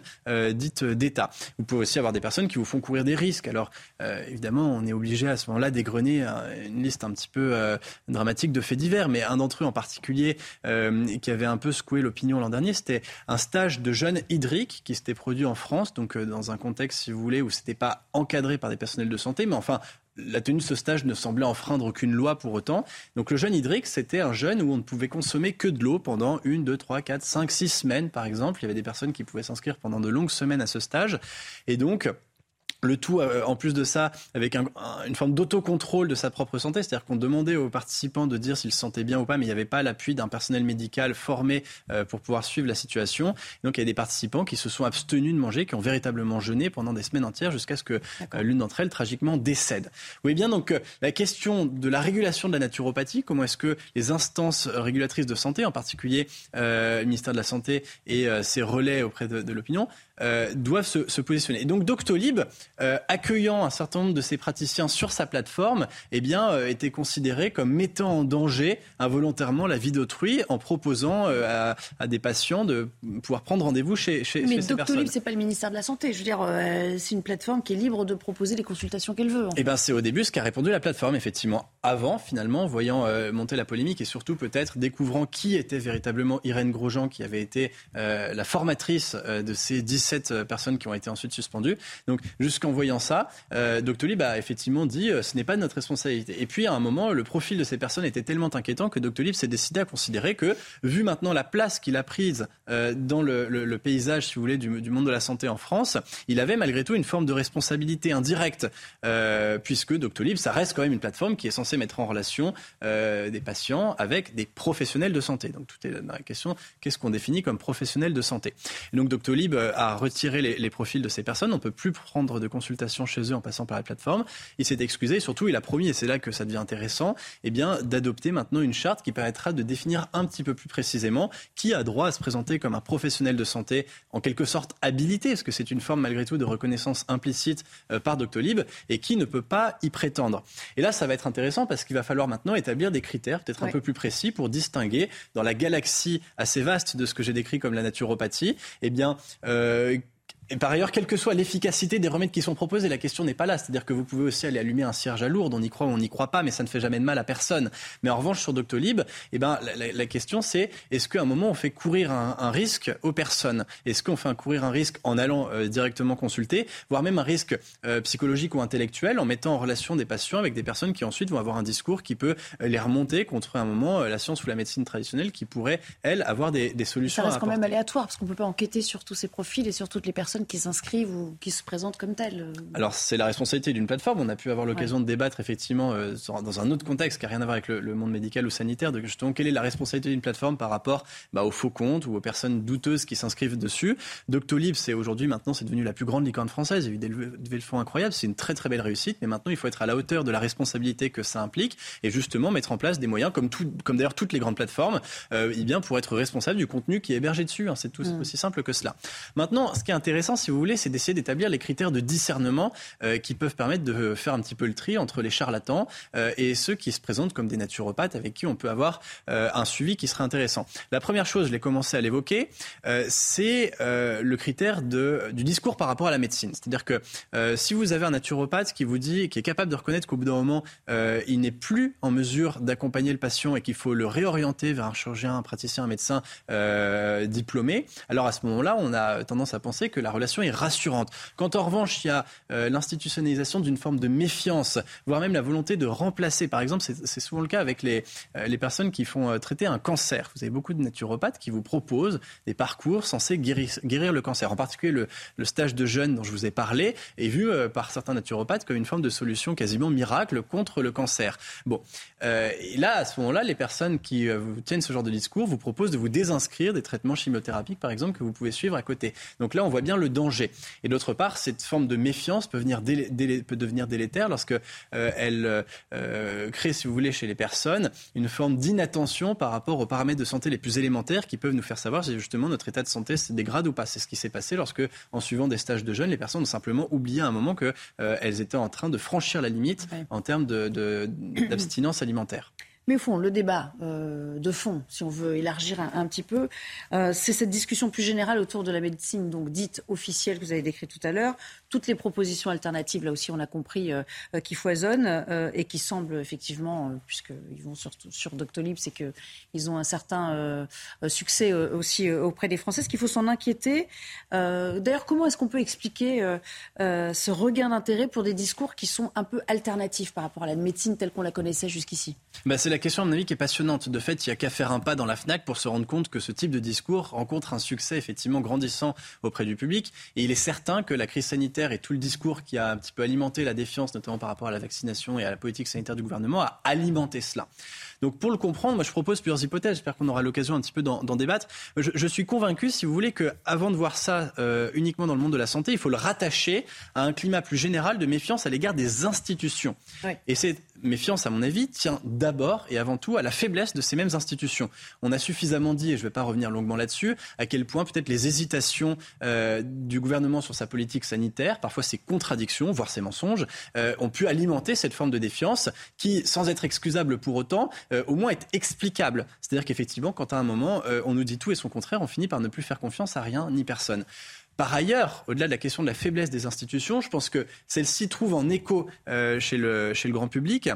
dite d'État. Vous pouvez aussi avoir des personnes qui vous font courir des risques. Alors évidemment, on est obligé à ce moment-là d'égrener une liste un petit peu dramatique de faits divers, mais un d'entre eux en particulier qui avait un peu secoué l'opinion l'an dernier, c'était un stage de jeunes hydriques qui s'était produit en France, donc euh, dans un contexte, si vous voulez, où c'était pas encadré par des personnels de santé, mais enfin, la tenue de ce stage ne semblait enfreindre aucune loi pour autant. Donc le jeune hydrique, c'était un jeune où on ne pouvait consommer que de l'eau pendant une, deux, trois, quatre, cinq, six semaines, par exemple. Il y avait des personnes qui pouvaient s'inscrire pendant de longues semaines à ce stage. Et donc, le tout, euh, en plus de ça, avec une forme d'autocontrôle de sa propre santé, c'est-à-dire qu'on demandait aux participants de dire s'ils se sentaient bien ou pas, mais il n'y avait pas l'appui d'un personnel médical formé euh, pour pouvoir suivre la situation. donc il y a des participants qui se sont abstenus de manger, qui ont véritablement jeûné pendant des semaines entières jusqu'à ce que euh, l'une d'entre elles tragiquement décède. Voyez bien donc la question de la régulation de la naturopathie, comment est-ce que les instances régulatrices de santé, en particulier le ministère de la Santé et ses relais auprès de, de l'opinion, euh, doivent se, se, positionner. Et donc Doctolib, euh, accueillant un certain nombre de ses praticiens sur sa plateforme, eh bien, euh, était considéré comme mettant en danger involontairement la vie d'autrui en proposant euh, à, à, des patients de pouvoir prendre rendez-vous chez, chez, Mais chez ces Doctolib, personnes. c'est pas le ministère de la Santé. Je veux dire, c'est une plateforme qui est libre de proposer les consultations qu'elle veut. Eh ben, c'est au début ce qu'a répondu la plateforme, effectivement. Avant, finalement, voyant monter la polémique et surtout peut-être découvrant qui était véritablement Irène Grosjean, qui avait été la formatrice de ces 10 17 euh, personnes qui ont été ensuite suspendues. Donc puisqu'en voyant ça, euh, Doctolib a effectivement dit euh, ce n'est pas de notre responsabilité. Et puis à un moment, le profil de ces personnes était tellement inquiétant que Doctolib s'est décidé à considérer que, vu maintenant la place qu'il a prise euh, dans le, paysage, si vous voulez, du, monde de la santé en France, il avait malgré tout une forme de responsabilité indirecte, euh, puisque Doctolib, ça reste quand même une plateforme qui est censée mettre en relation euh, des patients avec des professionnels de santé. Donc tout est dans la question, qu'est-ce qu'on définit comme professionnel de santé? Et Donc Doctolib a retiré les, profils de ces personnes. On peut plus prendre de consultation chez eux en passant par la plateforme. Il s'est excusé et surtout il a promis, et c'est là que ça devient intéressant, eh bien d'adopter maintenant une charte qui permettra de définir un petit peu plus précisément qui a droit à se présenter comme un professionnel de santé en quelque sorte habilité, parce que c'est une forme malgré tout de reconnaissance implicite euh, par Doctolib, et qui ne peut pas y prétendre. Et là, ça va être intéressant parce qu'il va falloir maintenant établir des critères peut-être un peu plus précis pour distinguer dans la galaxie assez vaste de ce que j'ai décrit comme la naturopathie, eh bien, euh, et par ailleurs, quelle que soit l'efficacité des remèdes qui sont proposés, la question n'est pas là. C'est-à-dire que vous pouvez aussi aller allumer un cierge à lourd, on y croit ou on n'y croit pas, mais ça ne fait jamais de mal à personne. Mais en revanche, sur Doctolib, eh ben, la, la, question c'est est-ce qu'à un moment on fait courir un, un risque aux personnes? Est-ce qu'on fait courir un risque en allant euh, directement consulter, voire même un risque euh, psychologique ou intellectuel en mettant en relation des patients avec des personnes qui ensuite vont avoir un discours qui peut euh, les remonter contre un moment la science ou la médecine traditionnelle qui pourrait, elle, avoir des, des solutions. Ça reste quand même aléatoire parce qu'on peut pas enquêter sur tous ces profils et sur toutes les personnes qui s'inscrivent ou qui se présentent comme telles. Alors c'est la responsabilité d'une plateforme. On a pu avoir l'occasion de débattre effectivement euh, dans un autre contexte qui n'a rien à voir avec le, monde médical ou sanitaire, de justement quelle est la responsabilité d'une plateforme par rapport bah, aux faux comptes ou aux personnes douteuses qui s'inscrivent dessus. Doctolib, c'est aujourd'hui maintenant c'est devenu la plus grande licorne française. Il y a eu des levées de fonds incroyables. C'est une très très belle réussite. Mais maintenant il faut être à la hauteur de la responsabilité que ça implique et justement mettre en place des moyens comme tout, comme d'ailleurs toutes les grandes plateformes, euh, eh bien pour être responsable du contenu qui est hébergé dessus. Hein. C'est tout mm. aussi simple que cela. Maintenant, ce qui est intéressant, si vous voulez, c'est d'essayer d'établir les critères de discernement euh, qui peuvent permettre de faire un petit peu le tri entre les charlatans euh, et ceux qui se présentent comme des naturopathes avec qui on peut avoir euh, un suivi qui serait intéressant. La première chose, je l'ai commencé à l'évoquer, c'est le critère de, du discours par rapport à la médecine. C'est-à-dire que si vous avez un naturopathe qui vous dit, qui est capable de reconnaître qu'au bout d'un moment, il n'est plus en mesure d'accompagner le patient et qu'il faut le réorienter vers un chirurgien, un praticien, un médecin diplômé, alors à ce moment-là, on a tendance à penser que la relation est rassurante. Quand en revanche, il y a euh, l'institutionnalisation d'une forme de méfiance, voire même la volonté de remplacer, par exemple, c'est souvent le cas avec les, euh, les personnes qui font euh, traiter un cancer. Vous avez beaucoup de naturopathes qui vous proposent des parcours censés guérir, le cancer. En particulier, le, le, stage de jeûne dont je vous ai parlé est vu par certains naturopathes comme une forme de solution quasiment miracle contre le cancer. Bon, et là, à ce moment-là, les personnes qui tiennent ce genre de discours vous proposent de vous désinscrire des traitements chimiothérapiques, par exemple, que vous pouvez suivre à côté. Donc là, on voit bien le danger. Et d'autre part, cette forme de méfiance peut, venir peut devenir délétère lorsque euh, elle euh, crée, si vous voulez, chez les personnes, une forme d'inattention par rapport aux paramètres de santé les plus élémentaires qui peuvent nous faire savoir si justement notre état de santé se dégrade ou pas. C'est ce qui s'est passé lorsque, en suivant des stages de jeunes, les personnes ont simplement oublié à un moment qu'elles euh, étaient en train de franchir la limite en termes d'abstinence alimentaire. Mais au fond, le débat euh, de fond, si on veut élargir un, petit peu, euh, c'est cette discussion plus générale autour de la médecine, donc dite officielle que vous avez décrite tout à l'heure. Toutes les propositions alternatives, là aussi, on a compris, euh, qui foisonnent et qui semblent effectivement, puisqu'ils vont sur, sur Doctolib, c'est qu'ils ont un certain succès aussi auprès des Français. Est-ce qu'il faut s'en inquiéter D'ailleurs, comment est-ce qu'on peut expliquer ce regain d'intérêt pour des discours qui sont un peu alternatifs par rapport à la médecine telle qu'on la connaissait jusqu'ici? Bah, la question, à mon avis, qui est passionnante. De fait, il n'y a qu'à faire un pas dans la FNAC pour se rendre compte que ce type de discours rencontre un succès effectivement grandissant auprès du public. Et il est certain que la crise sanitaire et tout le discours qui a un petit peu alimenté la défiance, notamment par rapport à la vaccination et à la politique sanitaire du gouvernement, a alimenté cela. Donc pour le comprendre, moi je propose plusieurs hypothèses. J'espère qu'on aura l'occasion un petit peu d'en débattre. Je, suis convaincu, si vous voulez, qu'avant de voir ça euh, uniquement dans le monde de la santé, il faut le rattacher à un climat plus général de méfiance à l'égard des institutions. Et cette méfiance, à mon avis, tient d'abord et avant tout à la faiblesse de ces mêmes institutions. On a suffisamment dit, et je ne vais pas revenir longuement là-dessus, à quel point peut-être les hésitations euh, du gouvernement sur sa politique sanitaire, parfois ses contradictions, voire ses mensonges, euh, ont pu alimenter cette forme de défiance qui, sans être excusable pour autant, euh, au moins est explicable. C'est-à-dire qu'effectivement, quand à un moment, on nous dit tout et son contraire, on finit par ne plus faire confiance à rien ni personne. Par ailleurs, au-delà de la question de la faiblesse des institutions, je pense que celle-ci trouve en écho euh, chez, le, chez le grand public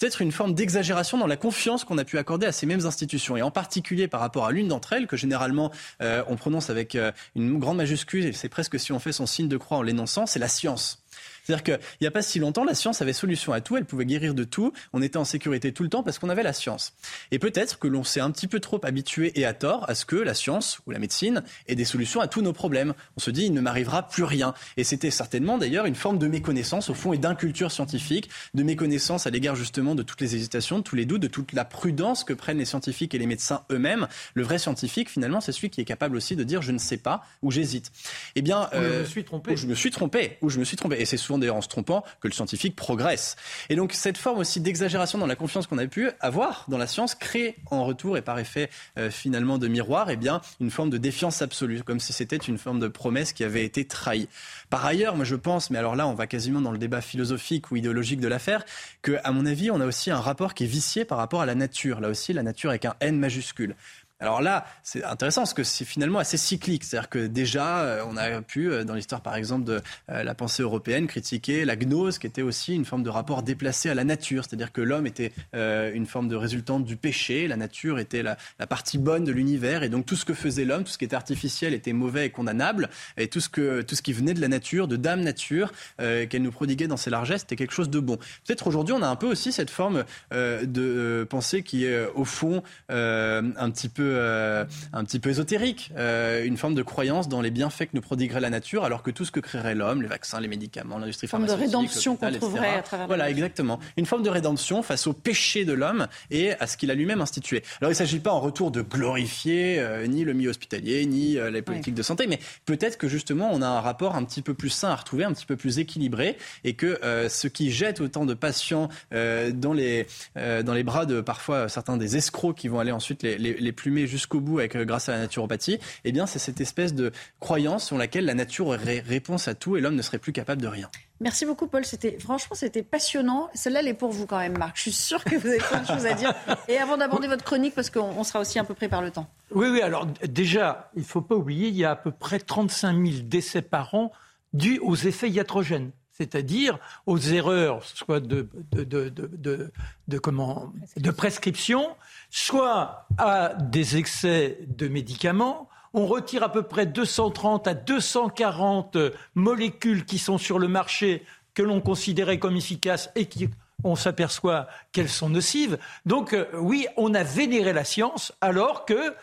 peut-être une forme d'exagération dans la confiance qu'on a pu accorder à ces mêmes institutions, et en particulier par rapport à l'une d'entre elles, que généralement on prononce avec une grande majuscule, et c'est presque si on fait son signe de croix en l'énonçant, c'est la science. C'est-à-dire qu'il n'y a pas si longtemps, la science avait solution à tout, elle pouvait guérir de tout, on était en sécurité tout le temps parce qu'on avait la science. Et peut-être que l'on s'est un petit peu trop habitué et à tort à ce que la science ou la médecine ait des solutions à tous nos problèmes. On se dit, il ne m'arrivera plus rien. Et c'était certainement d'ailleurs une forme de méconnaissance au fond et d'inculture scientifique, de méconnaissance à l'égard justement de toutes les hésitations, de tous les doutes, de toute la prudence que prennent les scientifiques et les médecins eux-mêmes. Le vrai scientifique, finalement, c'est celui qui est capable aussi de dire je ne sais pas ou j'hésite. Eh bien, je me euh, suis trompé. je me suis trompé. Ou je me suis trompé. Et c'est souvent d'ailleurs en se trompant que le scientifique progresse. Et donc cette forme aussi d'exagération dans la confiance qu'on a pu avoir dans la science crée en retour et par effet euh, finalement de miroir, eh bien une forme de défiance absolue, comme si c'était une forme de promesse qui avait été trahie. Par ailleurs, moi je pense, mais alors là on va quasiment dans le débat philosophique ou idéologique de l'affaire, que à mon avis on a aussi un rapport qui est vicié par rapport à la nature. Là aussi la nature avec un N majuscule. Alors là, c'est intéressant parce que c'est finalement assez cyclique. C'est-à-dire que déjà, euh, on a pu, euh, dans l'histoire par exemple de euh, la pensée européenne, critiquer la gnose, qui était aussi une forme de rapport déplacé à la nature. C'est-à-dire que l'homme était une forme de résultante du péché, la nature était la, partie bonne de l'univers, et donc tout ce que faisait l'homme, tout ce qui était artificiel, était mauvais et condamnable, et tout ce, que, tout ce qui venait de la nature, de Dame Nature, qu'elle nous prodiguait dans ses largesses, c'était quelque chose de bon. Peut-être aujourd'hui, on a un peu aussi cette forme de pensée qui est au fond un petit peu euh, un petit peu ésotérique, euh, une forme de croyance dans les bienfaits que nous prodiguerait la nature, alors que tout ce que créerait l'homme, les vaccins, les médicaments, l'industrie pharmaceutique, une forme de rédemption qu'on trouverait à travers. Voilà, exactement, une forme de rédemption face au péché de l'homme et à ce qu'il a lui-même institué. Alors il ne s'agit pas en retour de glorifier euh, ni le milieu hospitalier ni les politiques de santé, mais peut-être que justement on a un rapport un petit peu plus sain à retrouver, un petit peu plus équilibré, et que ce qui jette autant de patients dans les dans les bras de parfois certains des escrocs qui vont aller ensuite les, les, les jusqu'au bout avec, euh, grâce à la naturopathie, eh bien, c'est cette espèce de croyance sur laquelle la nature aurait réponse à tout et l'homme ne serait plus capable de rien. Merci beaucoup, Paul. C'était franchement, c'était passionnant. Celle-là, elle est pour vous quand même, Marc. Je suis sûre que vous avez plein de choses à dire. Et avant d'aborder votre chronique, parce qu'on sera aussi un peu près par le temps. Oui, oui. Alors déjà, il ne faut pas oublier, il y a à peu près 35 000 décès par an dus aux effets iatrogènes c'est-à-dire aux erreurs soit de, de, comment, de prescription, soit à des excès de médicaments. On retire à peu près 230 à 240 molécules qui sont sur le marché que l'on considérait comme efficaces et qui on s'aperçoit qu'elles sont nocives. Donc euh, oui, on a vénéré la science alors qu'il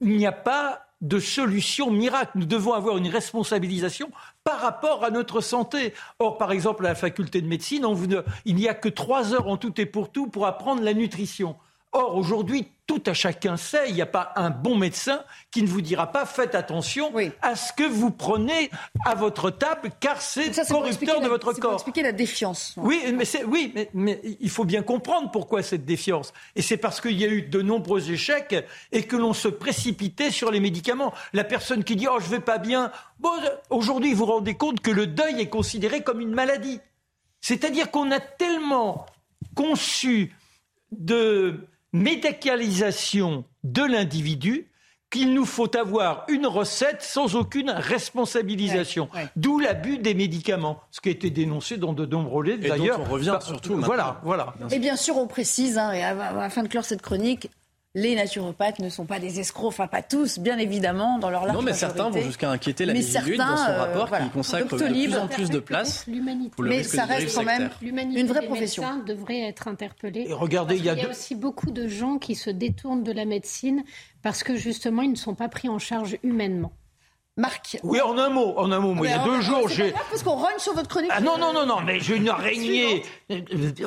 n'y a pas de solution miracle. Nous devons avoir une responsabilisation par rapport à notre santé. Or, par exemple, à la faculté de médecine, il n'y a que trois heures en tout et pour tout pour apprendre la nutrition. Or, aujourd'hui, tout à chacun sait, il n'y a pas un bon médecin qui ne vous dira pas faites attention à ce que vous prenez à votre table, car c'est corrupteur de votre corps. Pour expliquer la défiance. Oui, mais, oui mais, il faut bien comprendre pourquoi cette défiance. Et c'est parce qu'il y a eu de nombreux échecs et que l'on se précipitait sur les médicaments. La personne qui dit oh je vais pas bien, bon, aujourd'hui vous vous rendez compte que le deuil est considéré comme une maladie. C'est-à-dire qu'on a tellement conçu de médicalisation de l'individu qu'il nous faut avoir une recette sans aucune responsabilisation. D'où l'abus des médicaments, ce qui a été dénoncé dans de nombreux livres d'ailleurs. on revient surtout. Voilà, voilà. Et bien sûr, on précise, hein, et afin de clore cette chronique, les naturopathes ne sont pas des escrocs, enfin pas tous, bien évidemment, dans leur large Non, mais certains vont jusqu'à inquiéter la Miss dans son rapport qui consacre de plus en plus de place pour le Mais ça reste quand même une vraie profession. devrait être interpellée. Et regardez, il y a, aussi beaucoup de gens qui se détournent de la médecine parce que justement ils ne sont pas pris en charge humainement. Marc. Oui, en un mot, en un mot. Moi, il y a deux jours, j'ai. Parce qu'on rogne sur votre chronique. Ah non, non, non, non, mais j'ai une araignée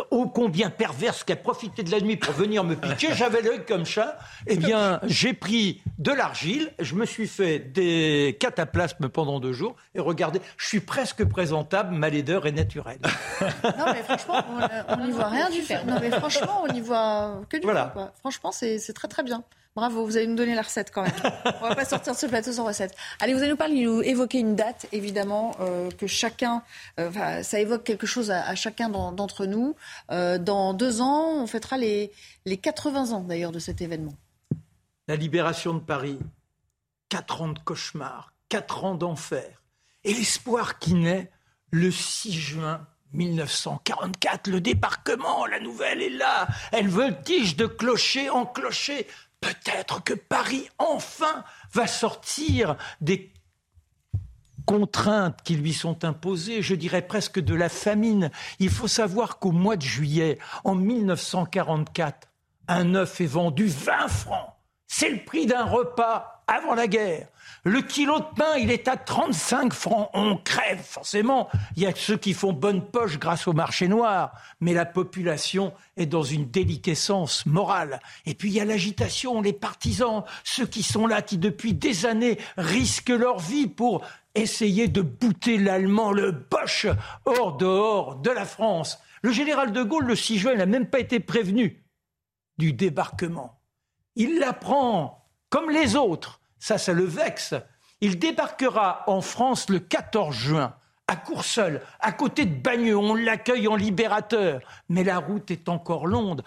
ô combien perverse qui a profité de la nuit pour venir me piquer. <laughs> J'avais l'œil comme ça. Eh bien, j'ai pris de l'argile, je me suis fait des cataplasmes pendant deux jours. Et regardez, je suis presque présentable, ma laideur est naturelle. <laughs> non, mais franchement, on n'y voit rien du tout. Non, mais franchement, on n'y voit que du voilà. Quoi. Franchement, c'est très très bien. Bravo, vous allez nous donner la recette quand même. <laughs> On va pas sortir de ce plateau sans recette. Allez, vous allez nous parler, nous évoquer une date, évidemment, euh, que chacun, euh, ça évoque quelque chose à, chacun d'entre nous. Euh, dans deux ans, on fêtera les, les 80 ans d'ailleurs de cet événement. La libération de Paris, quatre ans de cauchemar, quatre ans d'enfer, et l'espoir qui naît le 6 juin 1944, le débarquement, la nouvelle est là. Elle voltige de clocher en clocher. Peut-être que Paris, enfin, va sortir des contraintes qui lui sont imposées, je dirais presque de la famine. Il faut savoir qu'au mois de juillet, en 1944, un œuf est vendu 20 francs. C'est le prix d'un repas avant la guerre. Le kilo de pain, il est à 35 francs. On crève, forcément. Il y a ceux qui font bonne poche grâce au marché noir. Mais la population est dans une déliquescence morale. Et puis il y a l'agitation, les partisans, ceux qui sont là, qui depuis des années risquent leur vie pour essayer de bouter l'Allemand, le Bosch, hors dehors de la France. Le général de Gaulle, le 6 juin, n'a même pas été prévenu du débarquement. Il l'apprend comme les autres ça, ça le vexe. Il débarquera en France le 14 juin, à Courseul, à côté de Bagneux. On l'accueille en libérateur. Mais la route est encore longue.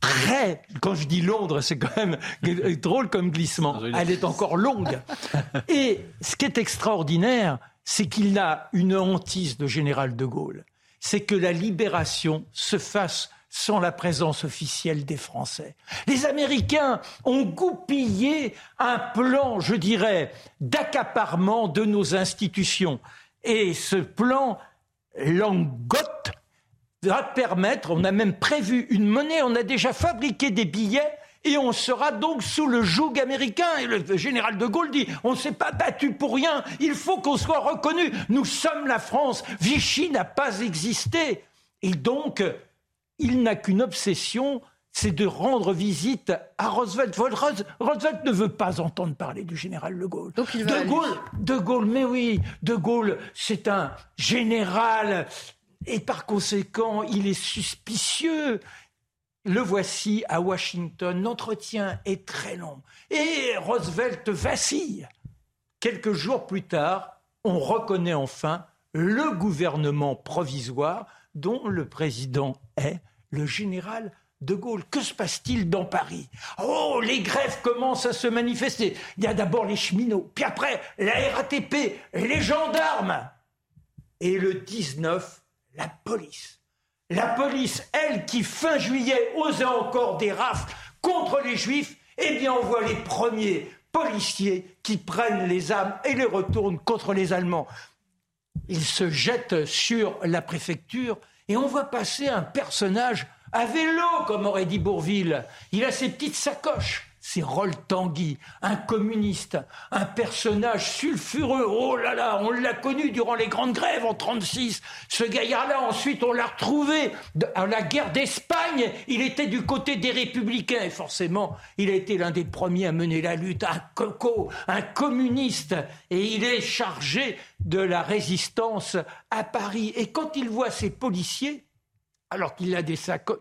Très, quand je dis Londres, c'est quand même <laughs> drôle comme glissement. Elle est encore longue. <laughs> Et ce qui est extraordinaire, c'est qu'il a une hantise de général de Gaulle. C'est que la libération se fasse sans la présence officielle des Français. Les Américains ont goupillé un plan, je dirais, d'accaparement de nos institutions. Et ce plan langote va permettre, on a même prévu une monnaie, on a déjà fabriqué des billets et on sera donc sous le joug américain. Et le général de Gaulle dit, on ne s'est pas battu pour rien, il faut qu'on soit reconnu. Nous sommes la France, Vichy n'a pas existé. Et donc, il n'a qu'une obsession, c'est de rendre visite à Roosevelt. Roosevelt ne veut pas entendre parler du général de Gaulle. de Gaulle, de Gaulle, mais oui, de Gaulle, c'est un général et par conséquent, il est suspicieux. Le voici à Washington. L'entretien est très long. Et Roosevelt vacille. Quelques jours plus tard, on reconnaît enfin le gouvernement provisoire dont le président est le général de Gaulle. Que se passe-t-il dans Paris? Oh, les grèves commencent à se manifester. Il y a d'abord les cheminots, puis après la RATP, les gendarmes. Et le 19, la police. La police, elle, qui fin juillet osait encore des rafles contre les juifs, eh bien on voit les premiers policiers qui prennent les armes et les retournent contre les Allemands. Ils se jettent sur la préfecture et on voit passer un personnage à vélo, comme aurait dit Bourville. Il a ses petites sacoches. C'est Roll Tanguy, un communiste, un personnage sulfureux. Oh là là, on l'a connu durant les grandes grèves en 36. Ce gaillard-là, ensuite, on l'a retrouvé à la guerre d'Espagne. Il était du côté des républicains et forcément, il a été l'un des premiers à mener la lutte. Un coco, un communiste. Et il est chargé de la résistance à Paris. Et quand il voit ces policiers, alors qu'il a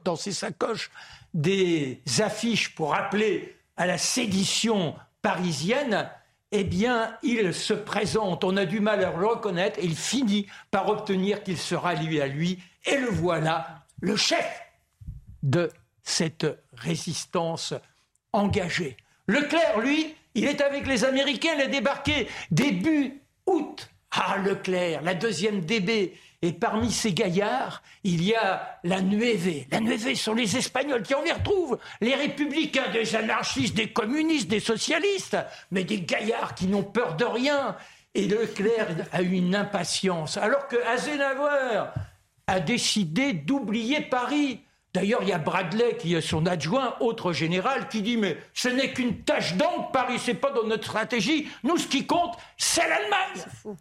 dans ses sacoches des affiches pour appeler à la sédition parisienne, eh bien, il se présente, on a du mal à le reconnaître, et il finit par obtenir qu'il se rallie à lui, et le voilà, le chef de cette résistance engagée. Leclerc, lui, il est avec les Américains, il a débarqué début août. Ah, Leclerc, la deuxième DB, et parmi ces gaillards, il y a la Nueve. La Nueve sont les Espagnols qui on les retrouve. Les républicains, des anarchistes, des communistes, des socialistes, mais des gaillards qui n'ont peur de rien. Et Leclerc a eu une impatience. Alors que Adenauer a décidé d'oublier Paris. D'ailleurs, il y a Bradley, qui est son adjoint, autre général, qui dit Mais ce n'est qu'une tache d'encre, Paris, c'est pas dans notre stratégie. Nous, ce qui compte, c'est l'Allemagne.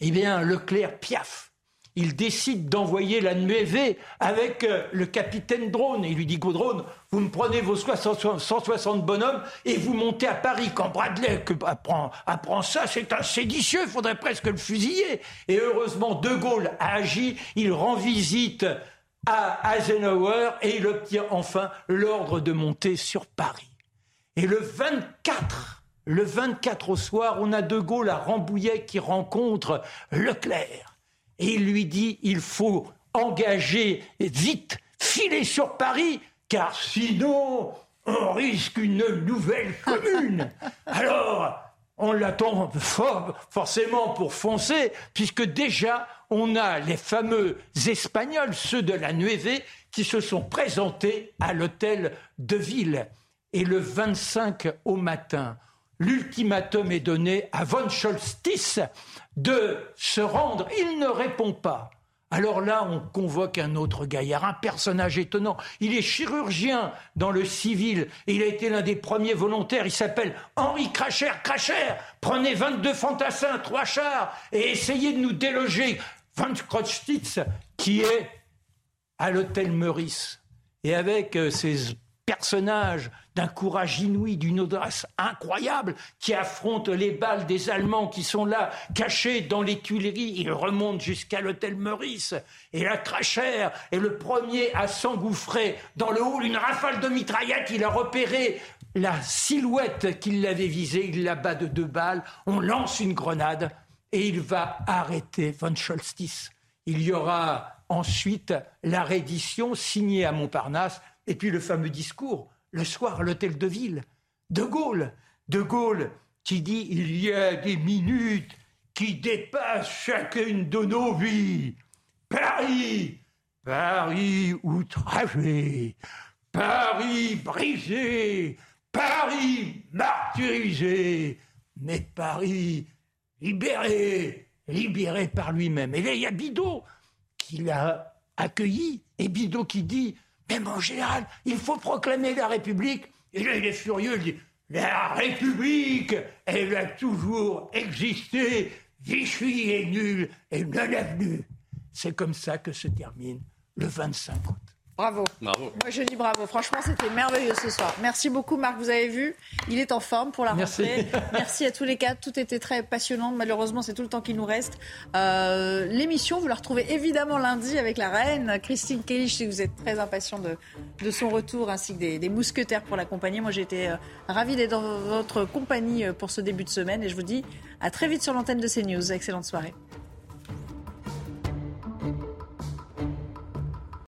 Eh bien, Leclerc piaf il décide d'envoyer la Nueve avec euh, le capitaine Drone. Et il lui dit Drone, vous me prenez vos 160 bonhommes et vous montez à Paris. Quand Bradley apprend, apprend ça, c'est un séditieux, il faudrait presque le fusiller. Et heureusement, De Gaulle a agi, il rend visite à Eisenhower et il obtient enfin l'ordre de monter sur Paris. Et le 24, le 24 au soir, on a De Gaulle à Rambouillet qui rencontre Leclerc et il lui dit il faut engager vite, filer sur Paris, car sinon on risque une nouvelle <laughs> commune. Alors, on l'attend forcément pour foncer, puisque déjà on a les fameux Espagnols, ceux de la Nueve, qui se sont présentés à l'hôtel de ville. Et le 25 au matin, l'ultimatum est donné à von Scholz de se rendre. Il ne répond pas. Alors là, on convoque un autre gaillard, un personnage étonnant. Il est chirurgien dans le civil et il a été l'un des premiers volontaires. Il s'appelle Henri Cracher. Cracher, prenez 22 fantassins, trois chars et essayez de nous déloger. Van Krotstitz, qui est à l'hôtel Meurice, et avec euh, ses personnage d'un courage inouï, d'une audace incroyable, qui affronte les balles des Allemands qui sont là, cachés dans les Tuileries. Il remonte jusqu'à l'hôtel Meurice. Et la crachère est le premier à s'engouffrer dans le hall. Une rafale de mitraillettes, il a repéré la silhouette qui l'avait visée. Il la bat de deux balles. On lance une grenade et il va arrêter von Scholstis. Il y aura ensuite la reddition signée à Montparnasse et puis le fameux discours, le soir à l'hôtel de ville, De Gaulle, De Gaulle qui dit il y a des minutes qui dépassent chacune de nos vies. Paris, Paris outragé, Paris brisé, Paris martyrisé, mais Paris libéré, libéré par lui-même. Et là, il y a Bidot qui l'a accueilli, et Bidot qui dit même en général, il faut proclamer la République. Et là, il est furieux, il dit La République, elle a toujours existé. Vichy est nul et non avenu. C'est comme ça que se termine le 25 août. Bravo. Bravo. Moi, je dis bravo. Franchement, c'était merveilleux ce soir. Merci beaucoup, Marc. Vous avez vu, il est en forme pour la rentrée. Merci, à tous les quatre. Tout était très passionnant. Malheureusement, c'est tout le temps qu'il nous reste. Euh, l'émission, vous la retrouvez évidemment lundi avec la reine Christine Kelly. Je sais que vous êtes très impatient de, de son retour, ainsi que des, mousquetaires pour l'accompagner. Moi, j'ai été euh, ravie d'être dans votre compagnie euh, pour ce début de semaine. Et je vous dis à très vite sur l'antenne de CNews. Excellente soirée.